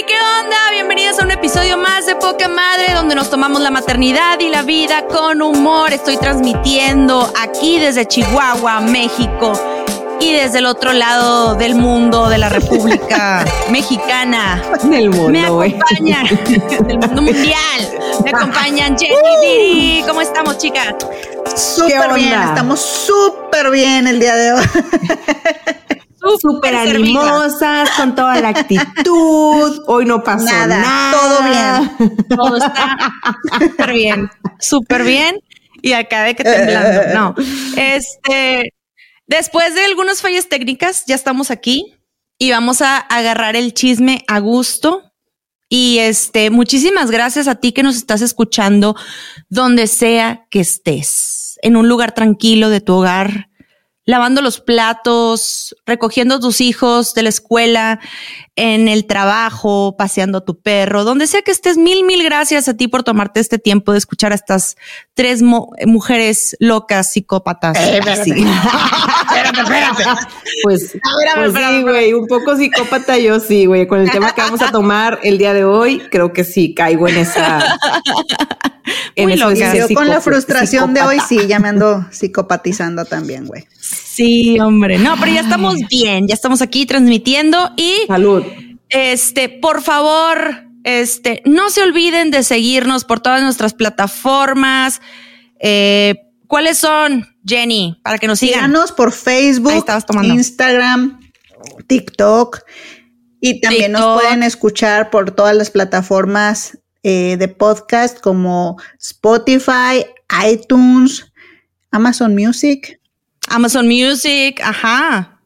¡Hey! ¿Qué onda? Bienvenidos a un episodio más de Poca Madre, donde nos tomamos la maternidad y la vida con humor. Estoy transmitiendo aquí desde Chihuahua, México. Y desde el otro lado del mundo, de la República Mexicana, Del mundo, me acompañan, del mundo mundial, me acompañan Jenny Diri. ¿Cómo estamos, chicas? Súper bien, estamos súper bien el día de hoy. Súper animosas, con toda la actitud. Hoy no pasó Nada, nada. todo bien. Todo está súper bien, súper bien. Y acá de que temblando. No. Este, después de algunas fallas técnicas, ya estamos aquí y vamos a agarrar el chisme a gusto. Y este, muchísimas gracias a ti que nos estás escuchando donde sea que estés, en un lugar tranquilo de tu hogar, lavando los platos, recogiendo a tus hijos de la escuela, en el trabajo, paseando a tu perro, donde sea que estés, mil, mil gracias a ti por tomarte este tiempo de escuchar a estas tres mo- mujeres locas, psicópatas. Así. espérate, espérate. Pues, pues sí, güey, un poco psicópata yo sí, güey. Con el tema que vamos a tomar el día de hoy, creo que sí caigo en esa. Muy eso de loca. Yo con la frustración de hoy sí, ya me ando psicopatizando también, güey. Sí, hombre. No, pero ya estamos bien, ya estamos aquí transmitiendo y Salud. Este, por favor, este, no se olviden de seguirnos por todas nuestras plataformas. Eh, ¿Cuáles son, Jenny? Para que nos sigan. Síganos por Facebook. Instagram, TikTok y también nos TikTok. pueden escuchar por todas las plataformas eh, de podcast como Spotify, iTunes, Amazon Music. Amazon Music, ajá.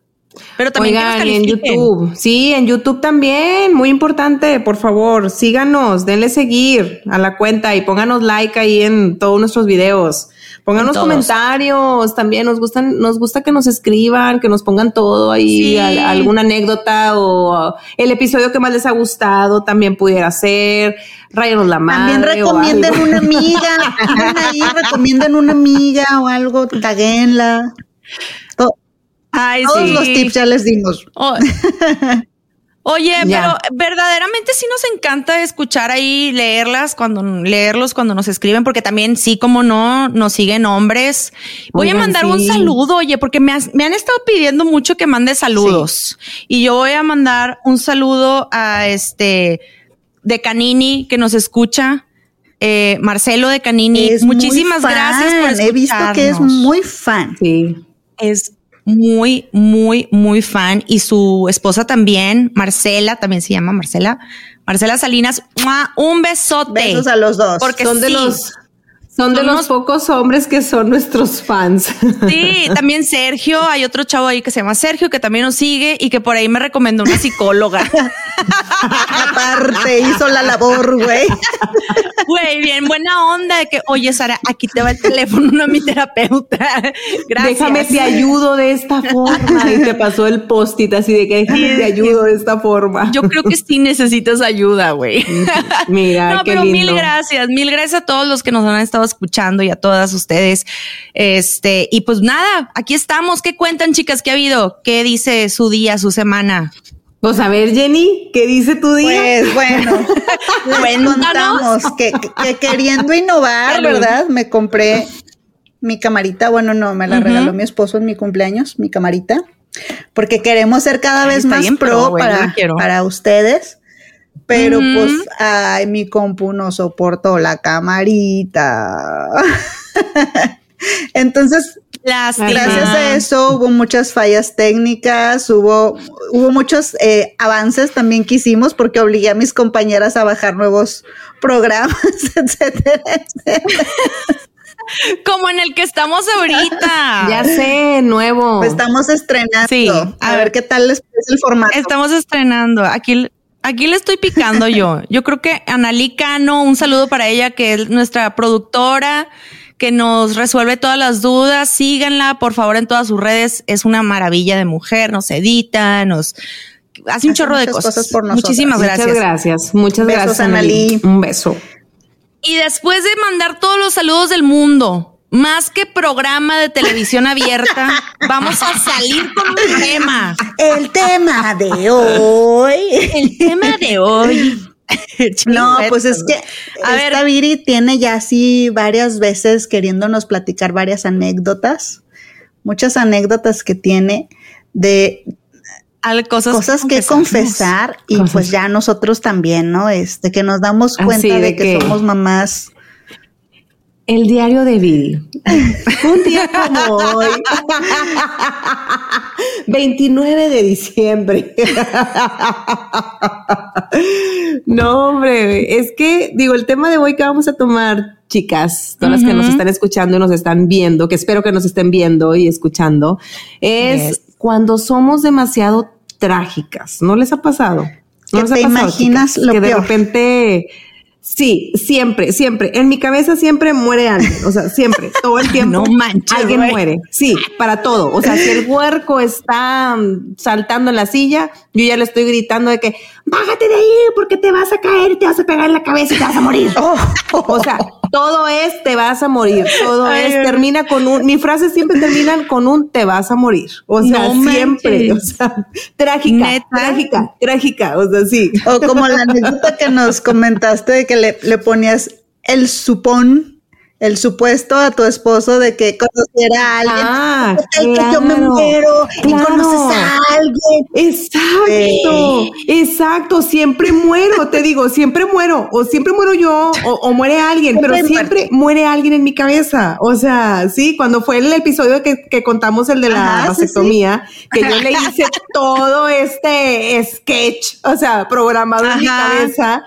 Pero también Oigan, y en. YouTube. Sí, en YouTube también. Muy importante, por favor, síganos, denle seguir a la cuenta y pónganos like ahí en todos nuestros videos. Pónganos comentarios también. Nos gustan, nos gusta que nos escriban, que nos pongan todo ahí, Sí. al- alguna anécdota o el episodio que más les ha gustado también pudiera ser. Ráyanos la madre. También o recomienden algo. una amiga, ahí, recomienden una amiga o algo, taguenla. Ay, todos sí. los tips ya les dimos. Oye, Ya. pero verdaderamente sí nos encanta escuchar ahí, leerlas cuando, leerlos cuando nos escriben, porque también sí, como no, nos siguen hombres. Voy Oigan, a mandar un saludo, oye, porque me, has- me han estado pidiendo mucho que mande saludos. Y yo voy a mandar un saludo a este de Canini que nos escucha. eh, Marcelo de Canini, Es muchísimas gracias por He visto que es escucharnos muy fan. Sí. Es muy, muy, muy fan y su esposa también, Marcela, también se llama Marcela, Marcela Salinas, ¡mua! un besote. Besos a los dos. Porque son de sí. los Son de los pocos hombres que son nuestros fans. Sí, también Sergio, hay otro chavo ahí que se llama Sergio que también nos sigue y que por ahí me recomendó una psicóloga. Aparte, hizo la labor, güey. Güey, bien buena onda de que, oye, Sara, aquí te va el teléfono, no mi terapeuta. Gracias. Déjame te ayudo de esta forma. Y te pasó el post-it así de que déjame te ayudo de esta forma. Yo creo que sí necesitas ayuda, güey. Mira, no, pero mil gracias, mil gracias a todos los que nos han estado escuchando y a todas ustedes. Este, y pues nada, aquí estamos. ¿Qué cuentan, chicas? ¿Qué ha habido? ¿Qué dice su día, su semana? Pues a ver, Jenny, ¿qué dice tu día? Pues bueno, les contamos que, que, queriendo innovar, ¿verdad? Me compré mi camarita. Bueno, no, me la regaló mi esposo en mi cumpleaños, mi camarita, porque queremos ser cada vez más pro, para, para ustedes. Pero pues, ay, mi compu no soportó la camarita. Entonces, gracias a eso hubo muchas fallas técnicas, hubo, hubo muchos eh, avances también que hicimos porque obligué a mis compañeras a bajar nuevos programas, etcétera, etcétera. Como en el que estamos ahorita. ya sé, nuevo. estamos estrenando. Sí. A, ver, qué tal les parece el formato. Estamos estrenando. Aquí Aquí le estoy picando yo. Yo creo que Analí Cano, un saludo para ella, que es nuestra productora, que nos resuelve todas las dudas. Síganla, por favor, en todas sus redes. Es una maravilla de mujer, nos edita, nos hace un chorro de cosas. por Muchísimas gracias. Muchas gracias. Muchas gracias, Analí. Un beso. Y después de mandar todos los saludos del mundo, más que programa de televisión abierta, vamos a salir con un tema. El tema de hoy. El tema de hoy. no, pues es que a esta ver, Viri tiene ya así varias veces queriéndonos platicar varias anécdotas, muchas anécdotas que tiene de cosas, cosas que confesar y pues ya nosotros también, ¿no? Este, que nos damos cuenta de, que somos mamás el diario de Bill. Un día como hoy. 29 de diciembre. no, hombre, es que digo, el tema de hoy que vamos a tomar, chicas, todas las que nos están escuchando y nos están viendo, que espero que nos estén viendo y escuchando, es cuando somos demasiado trágicas. ¿No les ha pasado? ¿No les ha te imaginas lo que de repente Sí, siempre, siempre. En mi cabeza siempre muere alguien. O sea, siempre, todo el tiempo. no manches. Alguien muere. Sí, para todo. O sea, si el huerco está mm, saltando en la silla, yo ya le estoy gritando de que bájate de ahí porque te vas a caer y te vas a pegar en la cabeza y te vas a morir. O sea, todo es te vas a morir. Todo es termina con un. Mi frase siempre terminan con un te vas a morir. O sea, siempre. O sea, trágica, trágica, trágica. O sea, sí. O como la anécdota que nos comentaste de que le, le ponías el supón el supuesto a tu esposo de que conociera a alguien. Ah, que yo me muero y conoces a alguien. Exacto, exacto. Siempre muero, te digo, siempre muero. O siempre muero yo o, muere alguien, pero siempre muere alguien en mi cabeza. O sea, sí, cuando fue el episodio que, que contamos el de la vasectomía, que yo le hice todo este sketch, o sea, programado en mi cabeza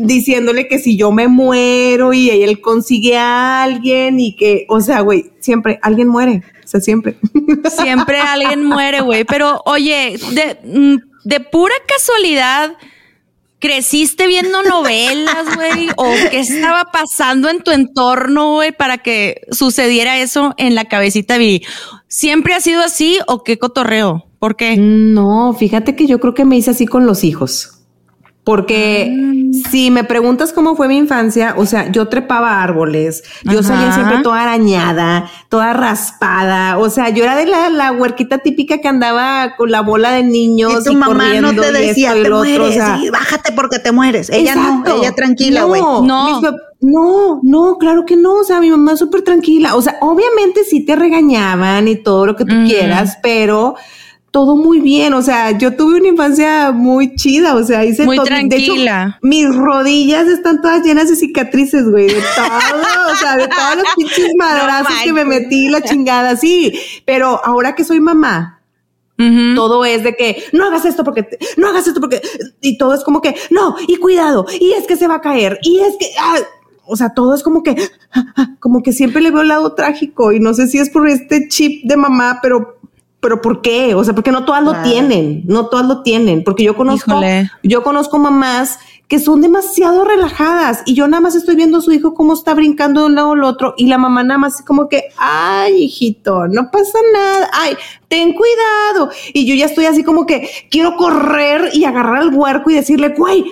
diciéndole que si yo me muero y él consigue a alguien y que, o sea, güey, siempre alguien muere, o sea, siempre. Siempre alguien muere, güey, pero oye, de, mm, de pura casualidad, ¿creciste viendo novelas, güey? ¿O qué estaba pasando en tu entorno, güey, para que sucediera eso en la cabecita de ¿Siempre ha sido así o qué cotorreo? ¿Por qué? No, fíjate que yo creo que me hice así con los hijos. Porque ah. si me preguntas cómo fue mi infancia, o sea, yo trepaba árboles, yo salía siempre toda arañada, toda raspada, o sea, yo era de la, la huerquita típica que andaba con la bola de niños y tu mamá no te decía, te mueres, bájate porque te mueres. Ella no, ella tranquila, güey. No, no. No, no, claro que no. O sea, mi mamá súper tranquila. O sea, obviamente sí te regañaban y todo lo que tú quieras, pero todo muy bien, o sea, yo tuve una infancia muy chida, o sea, hice muy tranquila. mis rodillas están todas llenas de cicatrices, güey, de todo, o sea, de todos los pinches madrazos que me metí, la chingada, sí, pero ahora que soy mamá, Todo es de que no hagas esto porque no hagas esto porque y todo es como que no y cuidado y es que se va a caer y es que ah, o sea, todo es como que, como que siempre le veo el lado trágico y no sé si es por este chip de mamá, pero pero ¿por qué? O sea, porque no todas lo tienen, no todas lo tienen, porque yo conozco, yo conozco mamás que son demasiado relajadas y yo nada más estoy viendo a su hijo cómo está brincando de un lado al otro y la mamá nada más como que, ay, hijito, no pasa nada, ay, ten cuidado. Y yo ya estoy así como que quiero correr y agarrar al huerco y decirle, güey,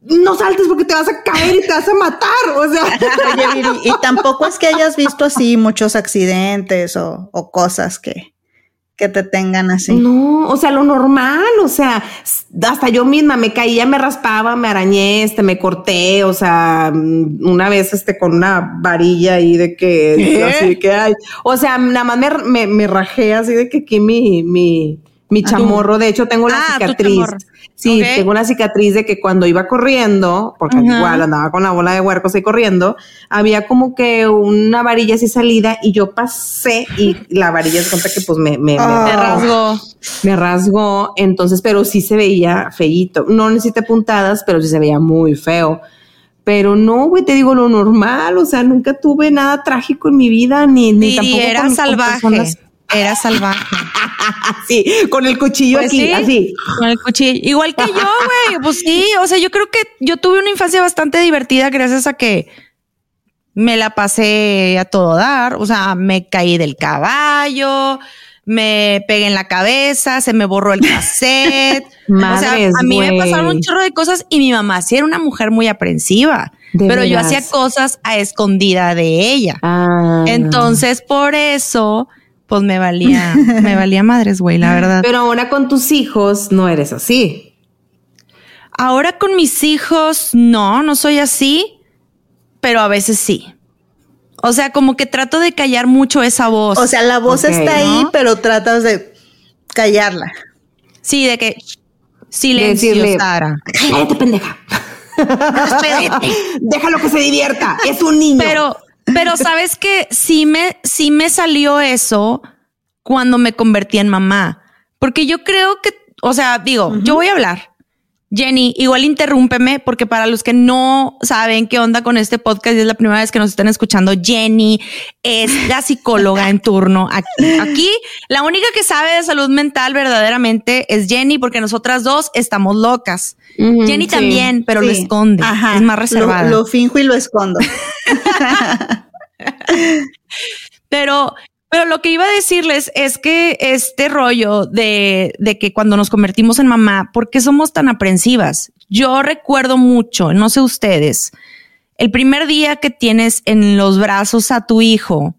no saltes porque te vas a caer y te vas a matar. O sea, y, tampoco es que hayas visto así muchos accidentes o cosas que, que te tengan así. No, o sea, lo normal, o sea, hasta yo misma me caía, me raspaba, me arañé, este, me corté, o sea, mm, una vez este con una varilla ahí de que, así que hay, o sea, nada más me, me, rajé así de que aquí mi, mi, mi chamorro, de hecho tengo la ah, cicatriz. Sí, tengo una cicatriz de que cuando iba corriendo, porque igual andaba con la bola de huercos ahí corriendo, había como que una varilla así salida y yo pasé y la varilla se cuenta que pues me, me, me, rasgó. Me rasgó, entonces, pero sí se veía feíto. No necesité puntadas, pero sí se veía muy feo. Pero no, güey, te digo lo normal, o sea, nunca tuve nada trágico en mi vida, ni, ni tampoco era salvaje. Era salvaje. sí, con el cuchillo pues aquí, así. Con el cuchillo. Igual que yo, güey. Pues sí, o sea, yo creo que yo tuve una infancia bastante divertida gracias a que me la pasé a todo dar. O sea, me caí del caballo, me pegué en la cabeza, se me borró el cassette. o sea, a mí me pasaron un chorro de cosas y mi mamá sí era una mujer muy aprensiva. pero yo hacía cosas a escondida de ella. Ah. Entonces, por eso pues me valía, me valía madres, güey, la verdad. Pero ahora con tus hijos no eres así. Ahora con mis hijos, no, no soy así, pero a veces sí. O sea, como que trato de callar mucho esa voz. O sea, la voz está ahí, pero tratas de callarla. Sí, de que silencio, de Sara. Cállate, pendeja. Déjalo que se divierta. Es un niño. Pero pero sabes que sí me, sí me salió eso cuando me convertí en mamá. Porque yo creo que, o sea, digo, yo voy a hablar. Jenny, igual interrúmpeme porque para los que no saben qué onda con este podcast y es la primera vez que nos están escuchando, Jenny es la psicóloga en turno aquí. Aquí la única que sabe de salud mental verdaderamente es Jenny porque nosotras dos estamos locas. Jenny también, pero lo esconde. Es más reservada. Lo, lo finjo y lo escondo. pero pero lo que iba a decirles es que este rollo de, de que cuando nos convertimos en mamá, ¿por qué somos tan aprensivas? Yo recuerdo mucho, no sé ustedes, el primer día que tienes en los brazos a tu hijo,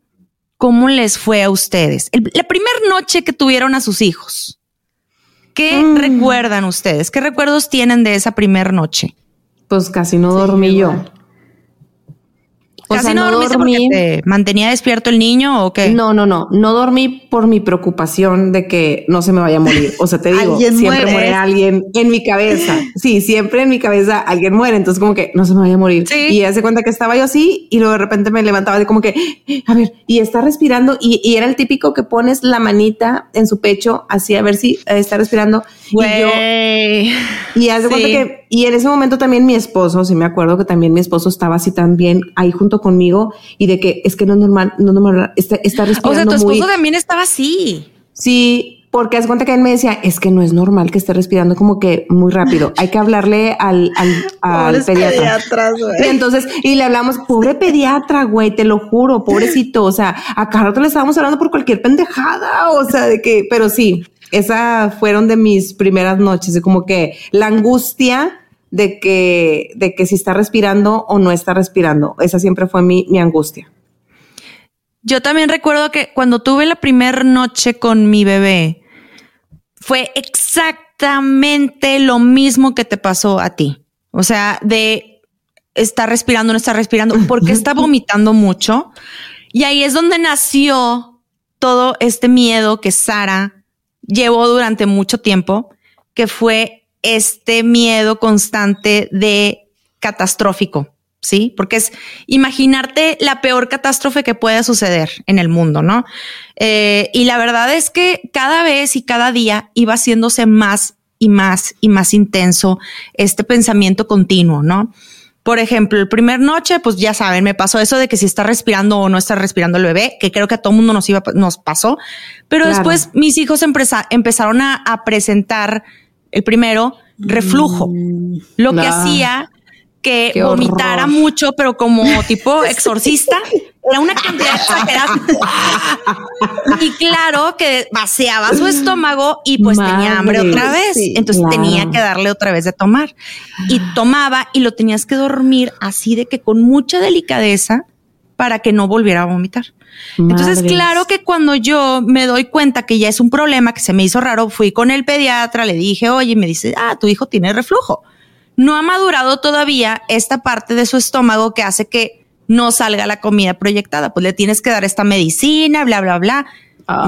¿cómo les fue a ustedes? la primera noche que tuvieron a sus hijos. ¿Qué mm. recuerdan ustedes? ¿Qué recuerdos tienen de esa primera noche? Pues casi no dormí yo. ¿Casi no, dormiste porque te mantenía despierto el niño o qué? No, no, no. No dormí por mi preocupación de que no se me vaya a morir. O sea, te digo, siempre muere. alguien en mi cabeza. Sí, siempre en mi cabeza alguien muere. Entonces, como que no se me vaya a morir. Y hace cuenta que estaba yo así y luego de repente me levantaba de como que, a ver, y está respirando. Y, era el típico que pones la manita en su pecho así a ver si está respirando. Y yo. Y cuenta que, y en ese momento también mi esposo, sí me acuerdo que también mi esposo estaba así también ahí junto conmigo y de que es que no es normal, no es normal, está, está respirando. O sea, tu esposo también estaba así. Sí, porque hace cuenta que él me decía, es que no es normal que esté respirando como que muy rápido. Hay que hablarle al, al, pediatra. y entonces, y le hablamos, pobre pediatra, güey, te lo juro, pobrecito. O sea, a cada rato le estábamos hablando por cualquier pendejada. O sea, de que, pero sí, esas fueron de mis primeras noches, de como que la angustia de que, de que si está respirando o no está respirando. Esa siempre fue mi, mi angustia. Yo también recuerdo que cuando tuve la primera noche con mi bebé, fue exactamente lo mismo que te pasó a ti. O sea, de estar respirando, no estar respirando, porque está vomitando mucho. Y ahí es donde nació todo este miedo que Sara llevó durante mucho tiempo, que fue este miedo constante de catastrófico, ¿sí? Porque es imaginarte la peor catástrofe que pueda suceder en el mundo, ¿no? Eh, y la verdad es que cada vez y cada día iba haciéndose más y más y más intenso este pensamiento continuo, ¿no? Por ejemplo, el primer noche, pues ya saben, me pasó eso de que si está respirando o no está respirando el bebé, que creo que a todo mundo nos iba, nos pasó. Pero después mis hijos empezaron a, presentar el primero reflujo, mm, lo que hacía que vomitara mucho, pero como tipo exorcista. Era una cantidad exagerada. y claro que vaciaba su estómago y pues tenía hambre otra vez. Entonces tenía que darle otra vez de tomar. Y tomaba y lo tenías que dormir así de que con mucha delicadeza para que no volviera a vomitar. Entonces, claro que cuando yo me doy cuenta que ya es un problema que se me hizo raro, fui con el pediatra, le dije, oye, me dice, ah, tu hijo tiene reflujo. No ha madurado todavía esta parte de su estómago que hace que no salga la comida proyectada, pues le tienes que dar esta medicina, bla, bla, bla.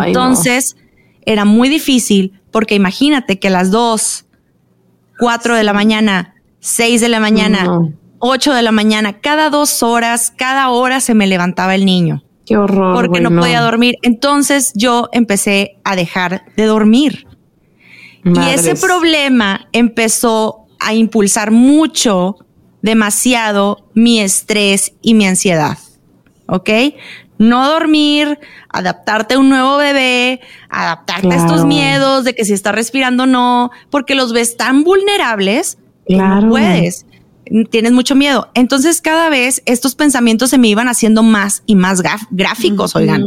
Entonces, era muy difícil porque imagínate que a las 2, 4 de la mañana, 6 de la mañana, 8 de la mañana, cada dos horas, cada hora se me levantaba el niño. Qué horror. Porque no, podía dormir. Entonces yo empecé a dejar de dormir. Y ese problema empezó a impulsar mucho demasiado mi estrés y mi ansiedad. ¿Ok? No dormir, adaptarte a un nuevo bebé, adaptarte a estos miedos de que si está respirando o no, porque los ves tan vulnerables que no puedes. Tienes mucho miedo. Entonces cada vez estos pensamientos se me iban haciendo más y más gráficos, oigan.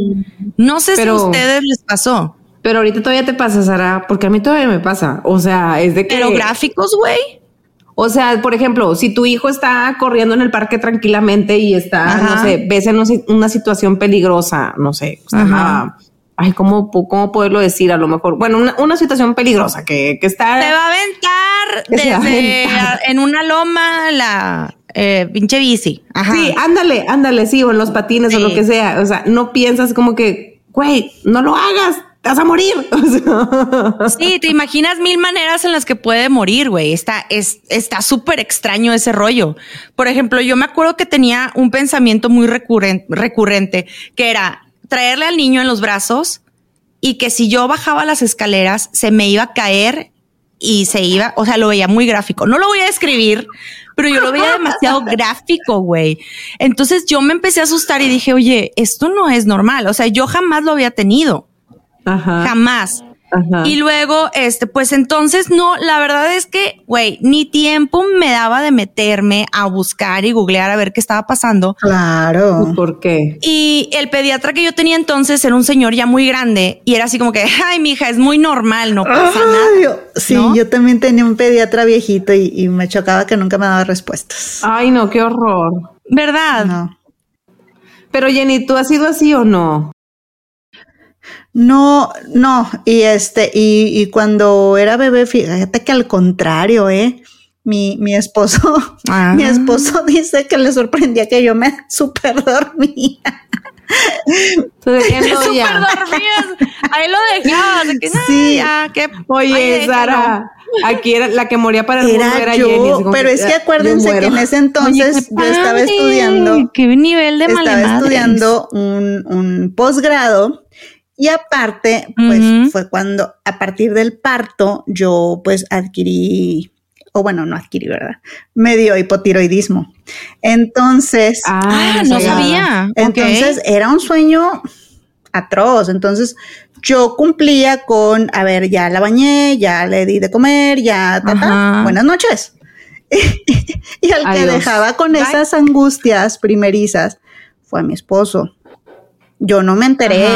No sé si a ustedes les pasó. Pero ahorita todavía te pasa, Sara, porque a mí todavía me pasa. O sea, es de que... Pero gráficos, güey. O sea, por ejemplo, si tu hijo está corriendo en el parque tranquilamente y está, no sé, ves en una situación peligrosa, no sé, ay, ¿cómo, ¿cómo poderlo decir? A lo mejor, bueno, una, situación peligrosa que, que, está... Te va a aventar desde en una loma la eh, pinche bici. Sí, ándale, ándale, sí, o en los patines o lo que sea. O sea, no piensas como que, güey, no lo hagas, te vas a morir. sí, te imaginas mil maneras en las que puede morir, güey. Está, es, está súper extraño ese rollo. Por ejemplo, yo me acuerdo que tenía un pensamiento muy recurrente, recurrente que era traerle al niño en los brazos y que si yo bajaba las escaleras se me iba a caer y se iba, o sea, lo veía muy gráfico. No lo voy a describir, pero yo lo veía demasiado gráfico, güey. Entonces yo me empecé a asustar y dije, oye, esto no es normal. O sea, yo jamás lo había tenido. Jamás. Y luego, este, pues entonces no, la verdad es que, güey, ni tiempo me daba de meterme a buscar y googlear a ver qué estaba pasando. Claro. ¿Por qué? Y el pediatra que yo tenía entonces era un señor ya muy grande y era así como que, ay, mija, es muy normal, no pasa nada. sí, yo también tenía un pediatra viejito y, y, me chocaba que nunca me daba respuestas. Ay, no, qué horror. ¿Verdad? No. Pero Jenny, ¿tú has sido así o no? No, no, y este, y, y, cuando era bebé, fíjate que al contrario, ¿eh? Mi, mi esposo, mi ah. esposo dice que le sorprendía que yo me super dormía. Súper dormías. Ahí lo dejabas. sí. qué, Oye, Sara. Aquí era la que moría para el era era yo, pero es que acuérdense que en ese entonces yo estaba estudiando. Qué nivel de Estaba estudiando un, un posgrado y aparte, pues fue cuando a partir del parto yo pues adquirí, o bueno, no adquirí, ¿verdad? Me dio hipotiroidismo. Entonces, ah, no sabía. Entonces era un sueño atroz. Entonces yo cumplía con, a ver, ya la bañé, ya le di de comer, ya, buenas noches. y al que dejaba con esas angustias primerizas fue a mi esposo. Yo no me enteré.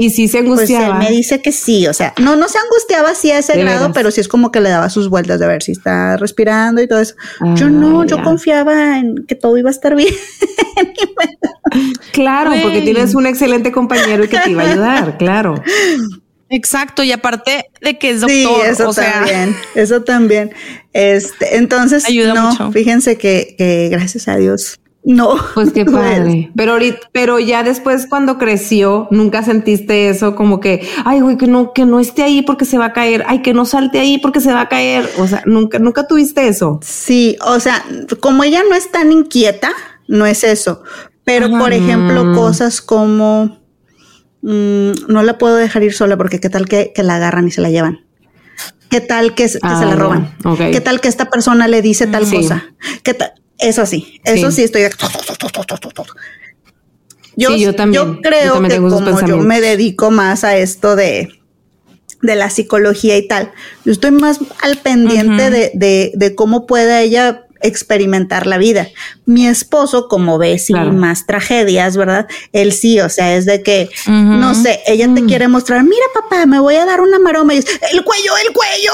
Y sí se angustiaba. Pues él me dice que sí, o sea, no, no se angustiaba así a ese grado, pero sí es como que le daba sus vueltas de ver si está respirando y todo eso. yo ah, no, yo confiaba en que todo iba a estar bien. claro, porque tienes un excelente compañero y que te iba a ayudar, claro. Exacto, y aparte de que es doctor, sí, eso también, eso también. Este, entonces, Ayuda no, fíjense que, que gracias a Dios no. Pues qué padre. Pero ahorita, pero ya después cuando creció, nunca sentiste eso como que, ay, güey, que no, que no esté ahí porque se va a caer, ay, que no salte ahí porque se va a caer. O sea, nunca, nunca tuviste eso. Sí, o sea, como ella no es tan inquieta, no es eso. Pero, por ejemplo, cosas como mm, no la puedo dejar ir sola porque qué tal que, la agarran y se la llevan. ¿Qué tal que, se la ah, roban? ¿Qué tal que esta persona le dice tal cosa? ¿Qué tal? Eso sí, eso sí, estoy. Yo, yo, también, yo creo que como yo me dedico más a esto de, de la psicología y tal, yo estoy más al pendiente de, de, de cómo pueda ella experimentar la vida. Mi esposo, como ve, sí, más tragedias, ¿verdad? Él sí, o sea, es de que, no sé, ella te mm. quiere mostrar, mira papá, me voy a dar una maroma y dice, el cuello, el cuello.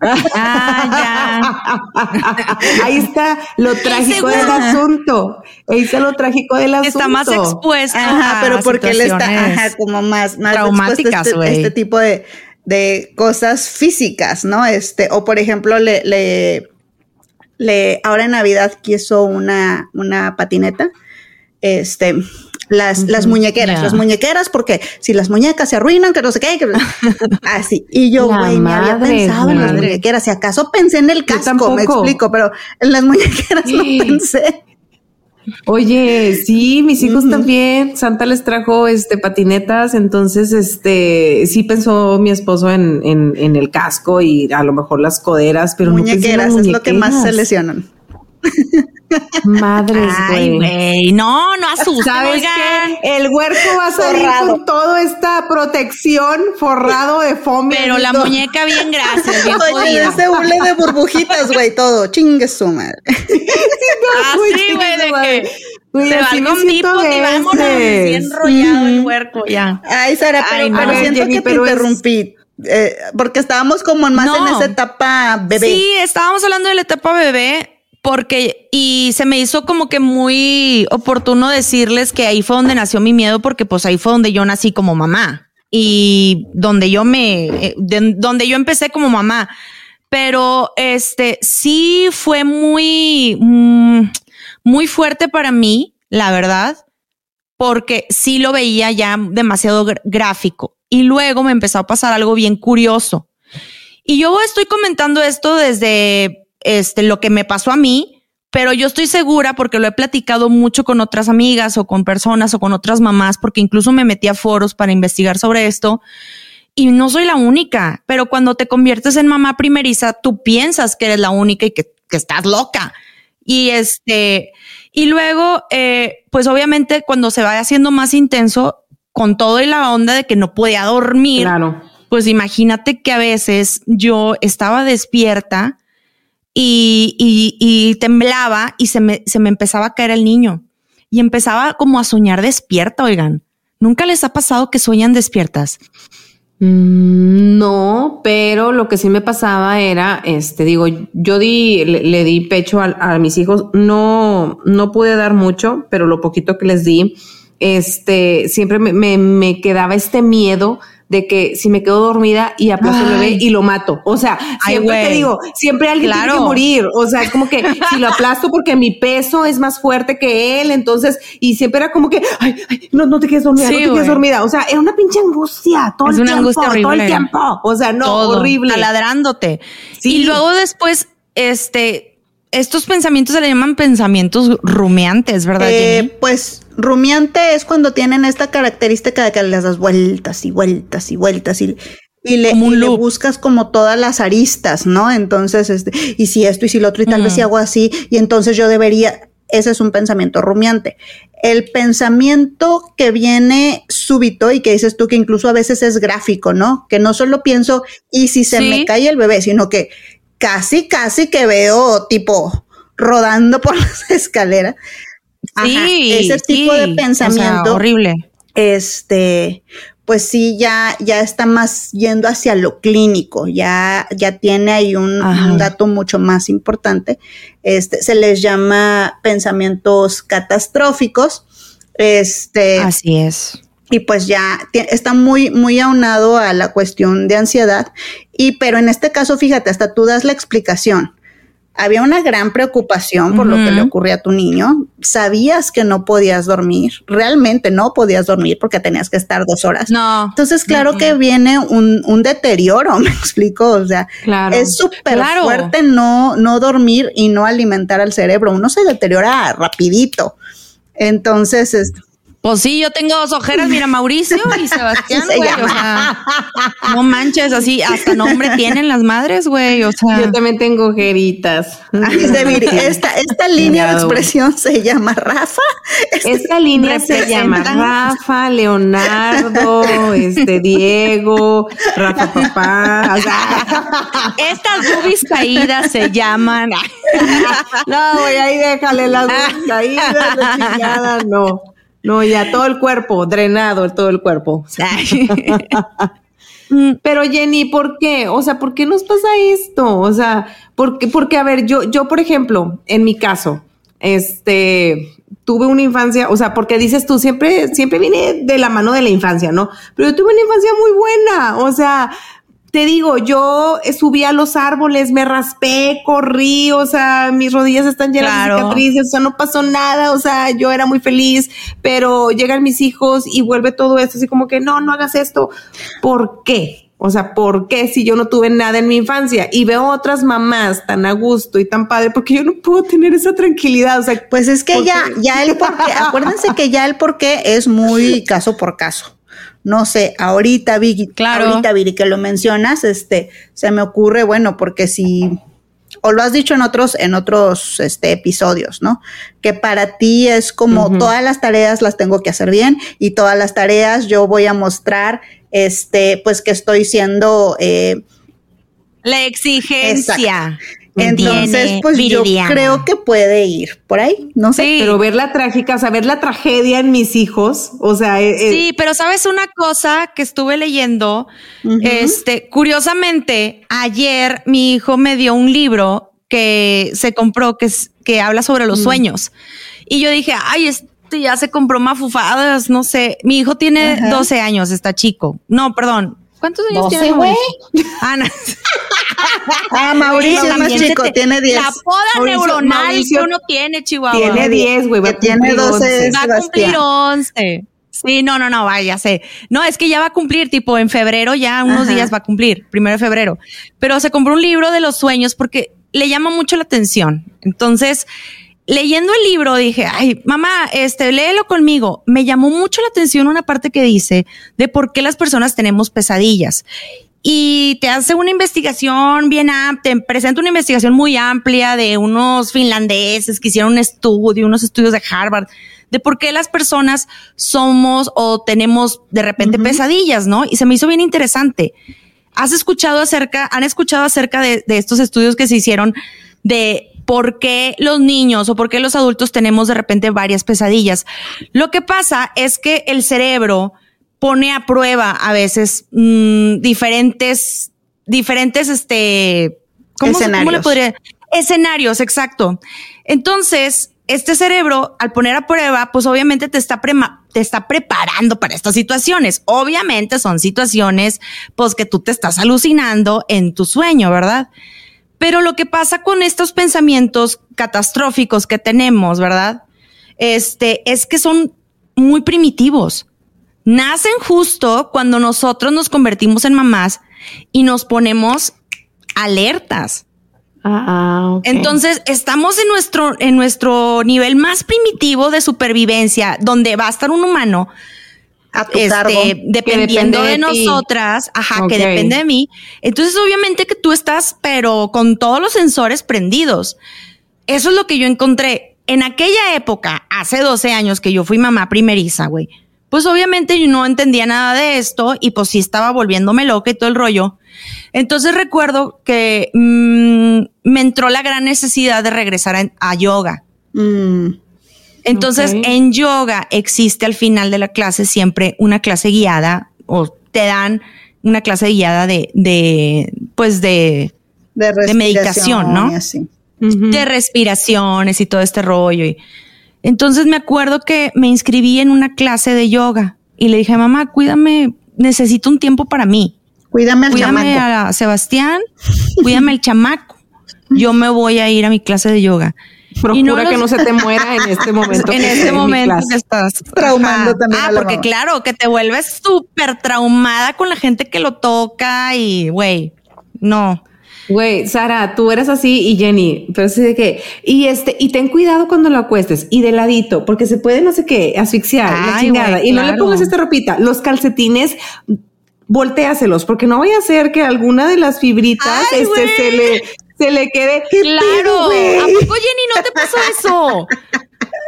ah, ya. Ahí está lo trágico del asunto. Ahí está lo trágico del asunto. Está más expuesta. Ajá, pero porque él está como más, más traumáticas, este, este, tipo de de cosas físicas, ¿no? Este, o por ejemplo, le, le le, ahora en Navidad quiso una, una patineta. Este, las, las muñequeras, las muñequeras, porque si las muñecas se arruinan, que no sé qué, así. Y yo, güey, me había pensado en las muñequeras. Si acaso pensé en el casco, me explico, pero en las muñequeras no pensé. Oye, sí, mis hijos también. Santa les trajo este patinetas, entonces este sí pensó mi esposo en, en, en el casco y a lo mejor las coderas, pero muñequeras, no es lo que más se lesionan. Madres, güey. No, no asusten, ¿Sabes qué? El huerco va a salir con toda esta protección forrado de foamy. Pero la muñeca bien gracias, bien Oye, ese hule de burbujitas, güey, todo. Chingue su madre. ah, sí, güey, de que... Güey, se va con tipo y vámonos bien enrollado el huerco ya. Ay, Sara, pero, pero siento que te interrumpí. Eh, porque estábamos como más en esa etapa bebé. Sí, estábamos hablando de la etapa bebé porque, y se me hizo como que muy oportuno decirles que ahí fue donde nació mi miedo, porque pues ahí fue donde yo nací como mamá y donde yo me, eh, donde yo empecé como mamá. Pero este sí fue muy, mm, muy fuerte para mí, la verdad, porque sí lo veía ya demasiado gráfico. Y luego me empezó a pasar algo bien curioso. Y yo estoy comentando esto desde este, lo que me pasó a mí, pero yo estoy segura porque lo he platicado mucho con otras amigas o con personas o con otras mamás, porque incluso me metí a foros para investigar sobre esto. Y no soy la única, pero cuando te conviertes en mamá primeriza, tú piensas que eres la única y que, estás loca. Y este, y luego, eh, pues obviamente cuando se va haciendo más intenso, con todo y la onda de que no podía dormir, claro. pues imagínate que a veces yo estaba despierta y, temblaba y se me, se me empezaba a caer el niño y empezaba como a soñar despierta, oigan. ¿Nunca les ha pasado que sueñan despiertas? Mm, no, pero lo que sí me pasaba era, este, digo, yo di, le, di pecho a, mis hijos, no, no pude dar mucho, pero lo poquito que les di, este, siempre me, me quedaba este miedo de que si me quedo dormida y aplasto el bebé y lo mato. O sea, siempre te digo, siempre alguien tiene que morir. O sea, como que si lo aplasto porque mi peso es más fuerte que él, entonces, y siempre era como que, ay, no, no te quedes dormida, no te quedes dormida. O sea, era una pinche angustia todo el tiempo, angustia todo el tiempo. O sea, no, horrible. Taladrándote. Y luego después, este, estos pensamientos se le llaman pensamientos rumiantes, ¿verdad? Eh, pues rumiante es cuando tienen esta característica de que les das vueltas y vueltas y vueltas y, y, le, buscas como todas las aristas, ¿no? Entonces, este, y si esto y si lo otro y tal vez si hago así y entonces yo debería, ese es un pensamiento rumiante. El pensamiento que viene súbito y que dices tú que incluso a veces es gráfico, ¿no? Que no solo pienso, y si se me cae el bebé, sino que casi, casi que veo tipo rodando por las escaleras. Sí, ese tipo de pensamiento. horrible. Este, pues sí, ya, ya está más yendo hacia lo clínico, ya, ya tiene ahí un, un, dato mucho más importante. Este, se les llama pensamientos catastróficos. Este. Así es y pues ya está muy, muy aunado a la cuestión de ansiedad. Y pero en este caso, fíjate, hasta tú das la explicación. Había una gran preocupación por lo que le ocurría a tu niño. Sabías que no podías dormir. Realmente no podías dormir porque tenías que estar dos horas. No. Entonces, claro que viene un, un, deterioro, me explico. O sea, es súper fuerte no, no dormir y no alimentar al cerebro. Uno se deteriora rapidito. Entonces, Pues sí, yo tengo dos ojeras, mira, Mauricio y Sebastián, güey. O sea, no manches, así, hasta nombre tienen las madres, güey. O sea. Yo también tengo ojeritas. esta, esta línea de expresión se llama Rafa. esta línea se llama Rafa, Leonardo, este Diego, Rafa Papá. Estas boobies caídas se llaman. no, güey, ahí déjale las boobies caídas, la chingada, no. No, ya todo el cuerpo, drenado todo el cuerpo. Pero Jenny, ¿por qué? O sea, ¿por qué nos pasa esto? O sea, porque, porque a ver, yo, yo, por ejemplo, en mi caso, este, tuve una infancia, o sea, porque dices tú, siempre, siempre viene de la mano de la infancia, ¿no? Pero yo tuve una infancia muy buena, o sea, te digo, yo subí a los árboles, me raspé, corrí, o sea, mis rodillas están llenas de cicatrices, o sea, no pasó nada, o sea, yo era muy feliz, pero llegan mis hijos y vuelve todo esto así como que no, no hagas esto. ¿Por qué? O sea, ¿por qué si yo no tuve nada en mi infancia? Y veo otras mamás tan a gusto y tan padre, porque yo no puedo tener esa tranquilidad. O sea, pues es que ya, ya el porqué, acuérdense que ya el porqué es muy caso por caso no sé, ahorita, Vicky, claro. ahorita, Viri, que lo mencionas, este, se me ocurre, bueno, porque si, o lo has dicho en otros, en otros, este, episodios, ¿no? Que para ti es como todas las tareas las tengo que hacer bien y todas las tareas yo voy a mostrar, este, pues que estoy siendo, eh, la exigencia. Entonces, pues yo creo que puede ir por ahí, no sé. Pero ver la trágica, o sea, ver la tragedia en mis hijos, o sea. Eh, eh, sí, pero sabes una cosa que estuve leyendo, este, curiosamente, ayer mi hijo me dio un libro que se compró que, que habla sobre los mm. sueños. Y yo dije, ay, este ya se compró mafufadas, no sé. Mi hijo tiene 12 años, está chico. No, perdón, ¿Cuántos años 12, tiene? güey. Ana. ah, Mauricio es más chico, tiene 10. La poda neuronal que uno tiene, Chihuahua. Tiene 10, güey. Tiene 12. Va a cumplir 11. Sí, no, no, no, vaya, sé. No, es que ya va a cumplir, tipo en febrero, ya unos días va a cumplir, primero de febrero. Pero se compró un libro de los sueños porque le llama mucho la atención. Entonces, leyendo el libro dije, ay, mamá, este, léelo conmigo. Me llamó mucho la atención una parte que dice de por qué las personas tenemos pesadillas. Y te hace una investigación bien amplia, te presenta una investigación muy amplia de unos finlandeses que hicieron un estudio, unos estudios de Harvard, de por qué las personas somos o tenemos de repente pesadillas, ¿no? Y se me hizo bien interesante. ¿Has escuchado acerca, han escuchado acerca de, de estos estudios que se hicieron de por qué los niños o por qué los adultos tenemos de repente varias pesadillas. Lo que pasa es que el cerebro pone a prueba a veces mm, diferentes, diferentes, este, ¿cómo, escenarios. le podría? Escenarios, exacto. Entonces, este cerebro, al poner a prueba, pues obviamente te está, te está preparando para estas situaciones. Obviamente son situaciones, pues que tú te estás alucinando en tu sueño, ¿verdad? Pero lo que pasa con estos pensamientos catastróficos que tenemos, ¿verdad? Este, es que son muy primitivos. Nacen justo cuando nosotros nos convertimos en mamás y nos ponemos alertas. Ah, Entonces, estamos en nuestro, en nuestro nivel más primitivo de supervivencia, donde va a estar un humano este, dependiendo de, nosotras, ajá, que depende de mí. Entonces, obviamente que tú estás, pero con todos los sensores prendidos. Eso es lo que yo encontré. En aquella época, hace 12 años que yo fui mamá primeriza, güey, pues obviamente yo no entendía nada de esto y pues sí estaba volviéndome loca y todo el rollo. Entonces recuerdo que mm, me entró la gran necesidad de regresar a, yoga. Mm. Entonces, en yoga existe al final de la clase siempre una clase guiada o te dan una clase guiada de, de pues de, de, meditación, ¿no? De respiraciones y todo este rollo. Y, entonces me acuerdo que me inscribí en una clase de yoga y le dije, mamá, cuídame, necesito un tiempo para mí. Cuídame al cuídame a Sebastián, cuídame al chamaco. Yo me voy a ir a mi clase de yoga. Procura que no se te muera en este momento. en este momento que estás traumando también. Ah, porque claro, que te vuelves súper traumada con la gente que lo toca y, güey, no. Güey, Sara, tú eres así y Jenny, pero sí de que, y este, y ten cuidado cuando lo acuestes y de ladito, porque se puede no sé qué, asfixiar, la chingada. y no le pongas esta ropita. Los calcetines, volteaselos, porque no vaya a ser que alguna de las fibritas este, se le se le quede. Claro. ¿A poco Jenny no te pasó eso?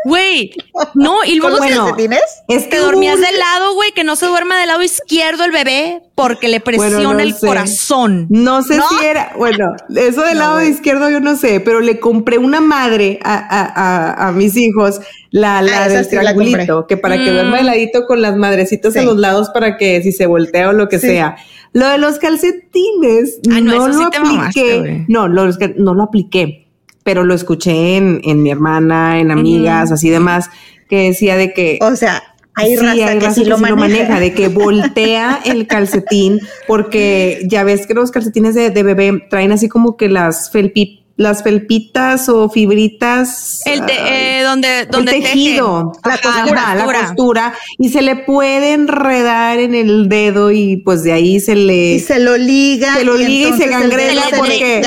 Güey, no, y luego bueno, tienes? Es que dormías del lado, güey, que no se duerma del lado izquierdo el bebé porque le presiona el corazón. No sé si era, bueno, eso del lado izquierdo yo no sé, pero le compré una madre a, a, mis hijos, la, la ah, del triangulito, que para que duerma de mm. ladito con las madrecitas a los lados para que si se voltea o lo que sea. Lo de los calcetines, no, lo apliqué. no, no lo apliqué pero lo escuché en, en mi hermana, en amigas, así demás, que decía de que... O sea, hay raza, que, sí lo, maneja. de que voltea el calcetín, porque ya ves que los calcetines de, de bebé traen así como que las felpitas las felpitas o fibritas. El eh, donde, donde el tejido, la, costura, la, costura, y se le puede enredar en el dedo y pues de ahí se le. Y se lo liga. Se lo liga y se gangrena porque.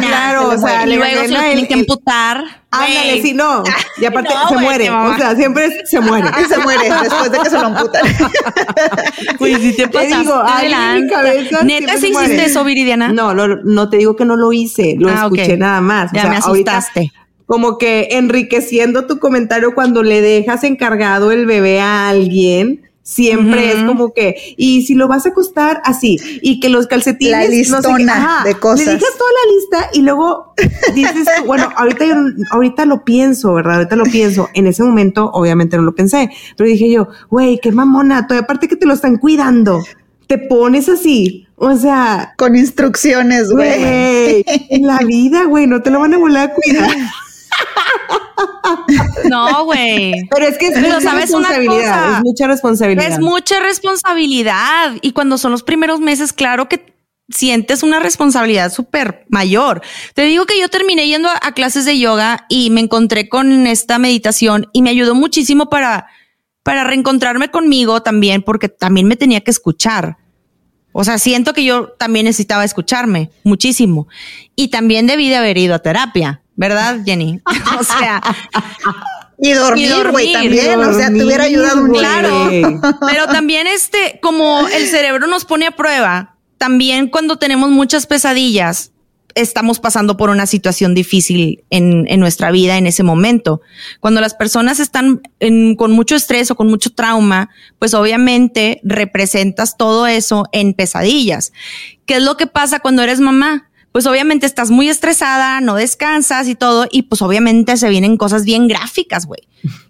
claro, o sea, y luego se lo tienen que amputar. Ándale, sí, no. Y aparte se muere. O sea, siempre se muere. Y se muere después de que se lo amputan. Pues si te digo, en mi cabeza ¿Neta sí hiciste eso, Viridiana? No, no, no te digo que no lo hice. Lo ah, escuché nada más. Ya me asustaste. como que enriqueciendo tu comentario cuando le dejas encargado el bebé a alguien Siempre es como que, y si lo vas a acostar así, y que los calcetines. La listona de cosas. Le dejas toda la lista y luego dices, bueno, ahorita yo, ahorita lo pienso, ¿verdad? Ahorita lo pienso. En ese momento, obviamente no lo pensé, pero dije yo, güey, qué mamona, todavía aparte que te lo están cuidando, te pones así. O sea. Con instrucciones, güey. En la vida, güey, no te lo van a volver a cuidar. No, güey. Pero es que es mucha ¿sabes responsabilidad. es mucha responsabilidad. Es mucha responsabilidad. Y cuando son los primeros meses, claro que sientes una responsabilidad súper mayor. Te digo que yo terminé yendo a, clases de yoga y me encontré con esta meditación y me ayudó muchísimo para, para reencontrarme conmigo también, porque también me tenía que escuchar. O sea, siento que yo también necesitaba escucharme muchísimo. Y también debí de haber ido a terapia ¿verdad, Jenny? o sea, y dormir, güey, también, o sea, te hubiera ayudado un Claro, pero también este, como el cerebro nos pone a prueba, también cuando tenemos muchas pesadillas, estamos pasando por una situación difícil en, en nuestra vida en ese momento. Cuando las personas están con mucho estrés o con mucho trauma, pues obviamente representas todo eso en pesadillas. ¿Qué es lo que pasa cuando eres mamá? Pues obviamente estás muy estresada, no descansas y todo, y pues obviamente se vienen cosas bien gráficas, güey,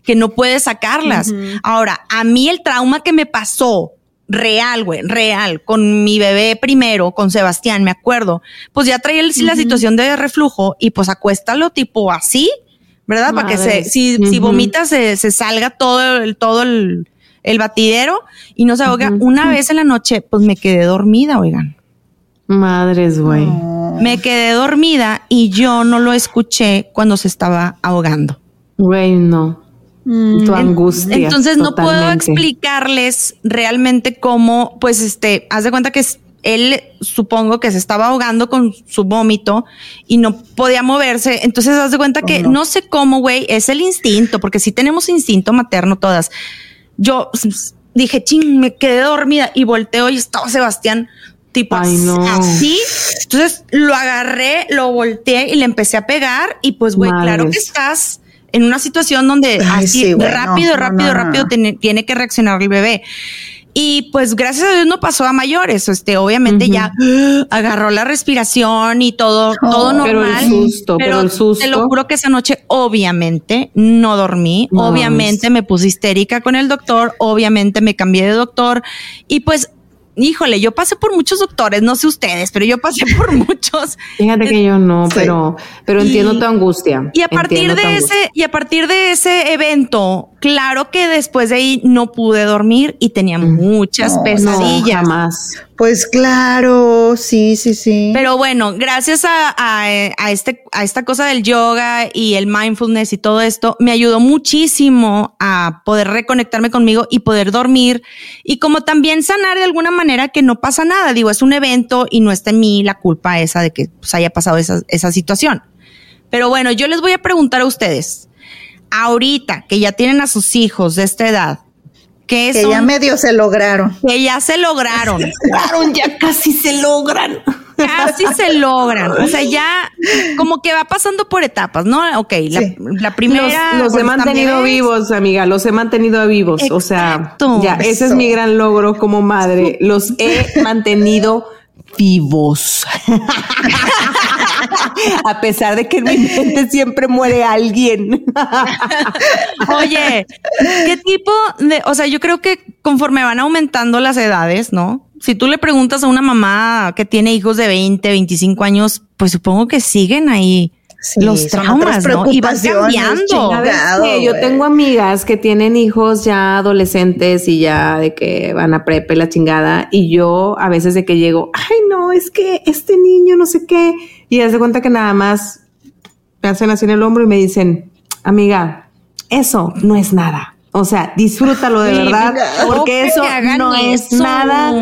que no puedes sacarlas. Ahora, a mí el trauma que me pasó, real, güey, real, con mi bebé primero, con Sebastián, me acuerdo, pues ya traía la situación de reflujo y pues acuéstalo tipo así, ¿verdad? Para que se, si, si vomitas se, se, salga todo el, todo el, el batidero y no se ahoga. Una vez en la noche, pues me quedé dormida, oigan. Madres, güey. Me quedé dormida y yo no lo escuché cuando se estaba ahogando. Güey, no. Mm. Tu angustia. Entonces no puedo explicarles realmente cómo, pues, este, haz de cuenta que él supongo que se estaba ahogando con su vómito y no podía moverse. Entonces haz de cuenta que no. sé cómo, güey, es el instinto, porque sí tenemos instinto materno todas. Yo dije, ching, me quedé dormida y volteo y estaba Sebastián tipo así. Entonces lo agarré, lo volteé y le empecé a pegar y pues, güey, claro que estás en una situación donde así rápido, rápido, rápido tiene que reaccionar el bebé. Y pues gracias a Dios no pasó a mayores. Este, obviamente ya agarró la respiración y todo, todo normal. Pero el susto, pero, el susto. Te lo juro que esa noche, obviamente, no dormí. obviamente me puse histérica con el doctor. Obviamente me cambié de doctor. Y pues híjole, yo pasé por muchos doctores, no sé ustedes, pero yo pasé por muchos. Fíjate que yo no, pero, pero entiendo tu angustia. Y a partir de ese, y a partir de ese evento, claro que después de ahí no pude dormir y tenía muchas pesadillas. No, jamás. Pues claro, sí, sí, sí. Pero bueno, gracias a, este, a esta cosa del yoga y el mindfulness y todo esto, me ayudó muchísimo a poder reconectarme conmigo y poder dormir y como también sanar de alguna manera que no pasa nada. Digo, es un evento y no está en mí la culpa esa de que pues, haya pasado esa, esa situación. Pero bueno, yo les voy a preguntar a ustedes, ahorita que ya tienen a sus hijos de esta edad, que, ya medio se lograron. Que ya se lograron. ya casi se logran. Casi se logran. O sea, ya como que va pasando por etapas, ¿no? Ok, la, primera. Los, he mantenido vivos, amiga, los he mantenido vivos. O sea, ya, ese es mi gran logro como madre. Los he mantenido vivos. A pesar de que en mi mente siempre muere alguien. Oye, ¿qué tipo de, o sea, yo creo que conforme van aumentando las edades, ¿no? Si tú le preguntas a una mamá que tiene hijos de 20, 25 años, pues supongo que siguen ahí los traumas, ¿no? Y van cambiando. yo tengo amigas que tienen hijos ya adolescentes y ya de que van a prepe la chingada y yo a veces de que llego, ay no, es que este niño no sé qué y haz de cuenta que nada más me hacen así en el hombro y me dicen, amiga, eso no es nada. O sea, disfrútalo de verdad, porque eso no es nada.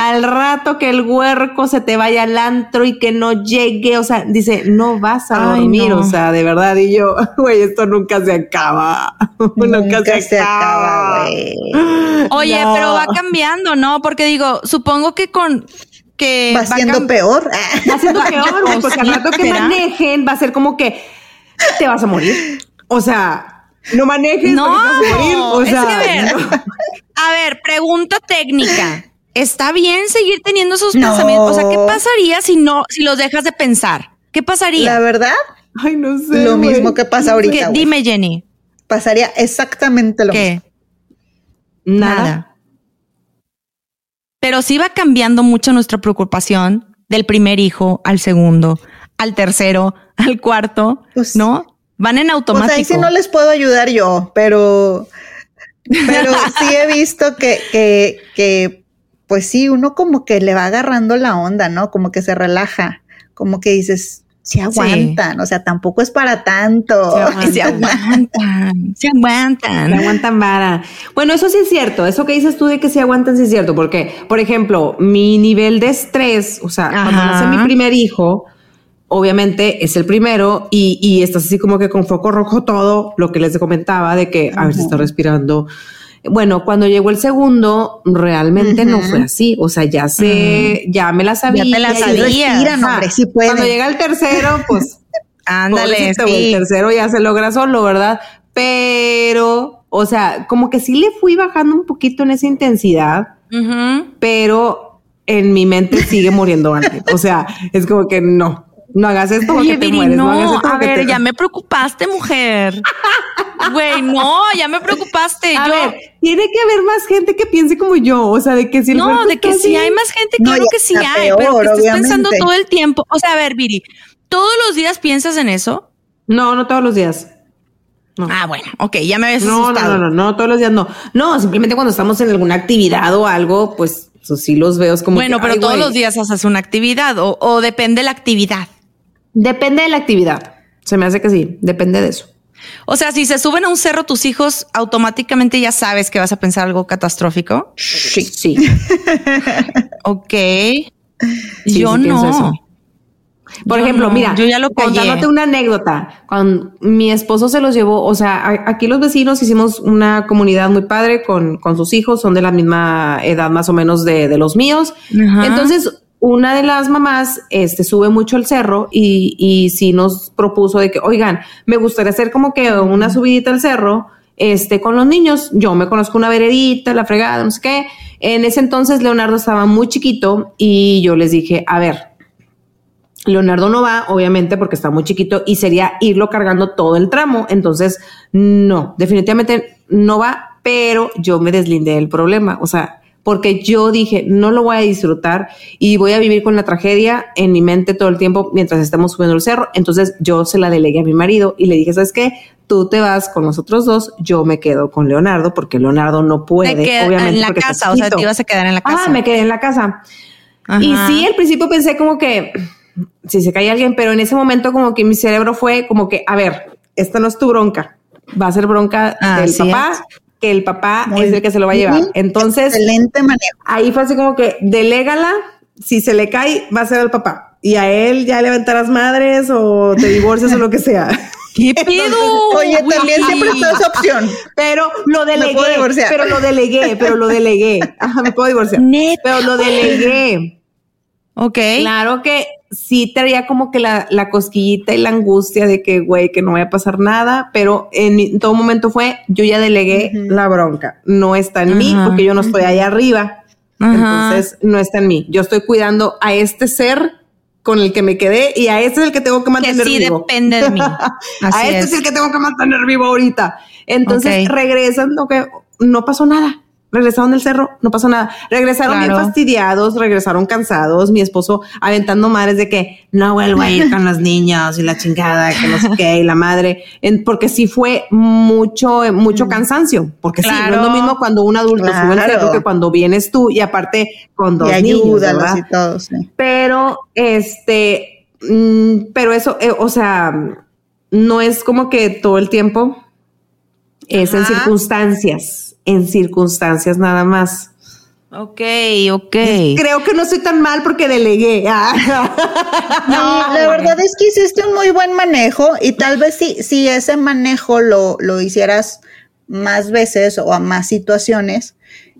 Al rato que el huerco se te vaya al antro y que no llegue, o sea, dice, no vas a dormir, o sea, de verdad. Y yo, güey, esto nunca se acaba. Nunca, se, acaba, güey. Oye, pero va cambiando, ¿no? Porque digo, supongo que con que va, siendo peor. Va siendo peor, porque al rato que manejen va a ser como que te vas a morir. O sea, no manejes, no, morir. O sea, a, ver, a ver, pregunta técnica. ¿Está bien seguir teniendo esos pensamientos? O sea, ¿qué pasaría si no, si los dejas de pensar? ¿Qué pasaría? La verdad, ay, no sé. Lo mismo que pasa ahorita. Dime, Jenny. Pasaría exactamente lo ¿Qué? mismo. Nada. Pero sí va cambiando mucho nuestra preocupación del primer hijo al segundo, al tercero, al cuarto, pues, ¿no? Van en automático. Pues ahí sí no les puedo ayudar yo, pero, pero sí he visto que, que, que, pues sí, uno como que le va agarrando la onda, ¿no? Como que se relaja, como que dices, se aguantan, o sea, tampoco es para tanto. Se aguantan, se aguantan. Se aguantan vara. Bueno, eso sí es cierto, eso que dices tú de que se aguantan sí es cierto, porque, por ejemplo, mi nivel de estrés, o sea, cuando nace mi primer hijo, obviamente es el primero y, y, estás así como que con foco rojo todo, lo que les comentaba de que a ver si está respirando. Bueno, cuando llegó el segundo, realmente no fue así. O sea, ya sé, ya me la sabía. Ya te la sabía. hombre, sí puede. Cuando llega el tercero, pues. Ándale. El tercero ya se logra solo, ¿verdad? Pero, o sea, como que sí le fui bajando un poquito en esa intensidad, pero en mi mente sigue muriendo alguien. O sea, es como que no. No hagas esto porque te mueres. No, a ver, ya me preocupaste, mujer. Güey, no, ya me preocupaste. A ver, tiene que haber más gente que piense como yo. O sea, de que si No, de que si hay más gente, claro que sí hay, pero que estés pensando todo el tiempo. O sea, a ver, Viri, ¿todos los días piensas en eso? No, no todos los días. Ah, bueno, ok, ya me habías no, asustado. No, no, no, no, todos los días no. No, simplemente cuando estamos en alguna actividad o algo, pues sí los veo como. Bueno, pero todos los días haces una actividad o, o depende la actividad. Depende de la actividad. Se me hace que sí, depende de eso. O sea, si se suben a un cerro tus hijos, automáticamente ya sabes que vas a pensar algo catastrófico. Sí. Sí. ok. yo no. Por ejemplo, mira, yo ya lo contándote una anécdota. Cuando mi esposo se los llevó, o sea, aquí los vecinos hicimos una comunidad muy padre con, con sus hijos, son de la misma edad más o menos de, de los míos. Entonces, una de las mamás este, sube mucho el cerro y, y sí nos propuso de que, oigan, me gustaría hacer como que una subidita al cerro este, con los niños. Yo me conozco una veredita, la fregada, no sé qué. En ese entonces Leonardo estaba muy chiquito y yo les dije, a ver, Leonardo no va, obviamente, porque está muy chiquito y sería irlo cargando todo el tramo. Entonces, no, definitivamente no va, pero yo me deslindé del problema. O sea, porque yo dije, no lo voy a disfrutar y voy a vivir con la tragedia en mi mente todo el tiempo mientras estamos subiendo el cerro. Entonces yo se la delegué a mi marido y le dije, ¿sabes qué? Tú te vas con los otros dos, yo me quedo con Leonardo porque Leonardo no puede, obviamente. En la casa, o sea, te ibas a quedar en la casa. Ah, me quedé en la casa. Y sí, al principio pensé como que si se cae alguien, pero en ese momento como que mi cerebro fue como que, a ver, esta no es tu bronca, va a ser bronca del papá, que el papá es el que se lo va a llevar. Entonces, excelente manejo. Ahí fue así como que delégala, si se le cae, va a ser el papá. Y a él ya levantarás madres o te divorcias o lo que sea. ¿Qué pedo? Oye, también siempre está esa opción. Pero lo delegué. Pero lo delegué, pero lo delegué. Ajá, me puedo divorciar. Pero lo delegué. Ok. Claro que sí traía como que la, la cosquillita y la angustia de que, güey, que no vaya a pasar nada, pero en todo momento fue, yo ya delegué la bronca. No está en mí porque yo no estoy ahí arriba. Entonces, no está en mí. Yo estoy cuidando a este ser con el que me quedé y a este es el que tengo que mantener que sí vivo. depende de mí. a este es. el que tengo que mantener vivo ahorita. Entonces regresan, no, que no pasó nada regresaron del cerro, no pasó nada. Regresaron bien fastidiados, regresaron cansados, mi esposo aventando madres de que no vuelvo a ir con los niños y la chingada, que no sé qué, y la madre, porque sí fue mucho, mucho mm. cansancio, porque sí, no es lo mismo cuando un adulto sube al cerro que cuando vienes tú y aparte con dos niños, ¿verdad? Y todos, Pero, este, mm, pero eso, eh, o sea, no es como que todo el tiempo, es en circunstancias en circunstancias nada más. Ok, ok. Creo que no soy tan mal porque delegué. no, la verdad es que hiciste un muy buen manejo y tal vez si, si ese manejo lo, lo hicieras más veces o a más situaciones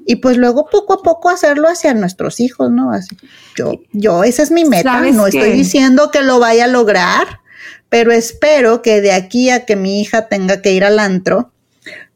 y pues luego poco a poco hacerlo hacia nuestros hijos, ¿no? Así, yo, yo, esa es mi meta. No estoy diciendo que lo vaya a lograr, pero espero que de aquí a que mi hija tenga que ir al antro,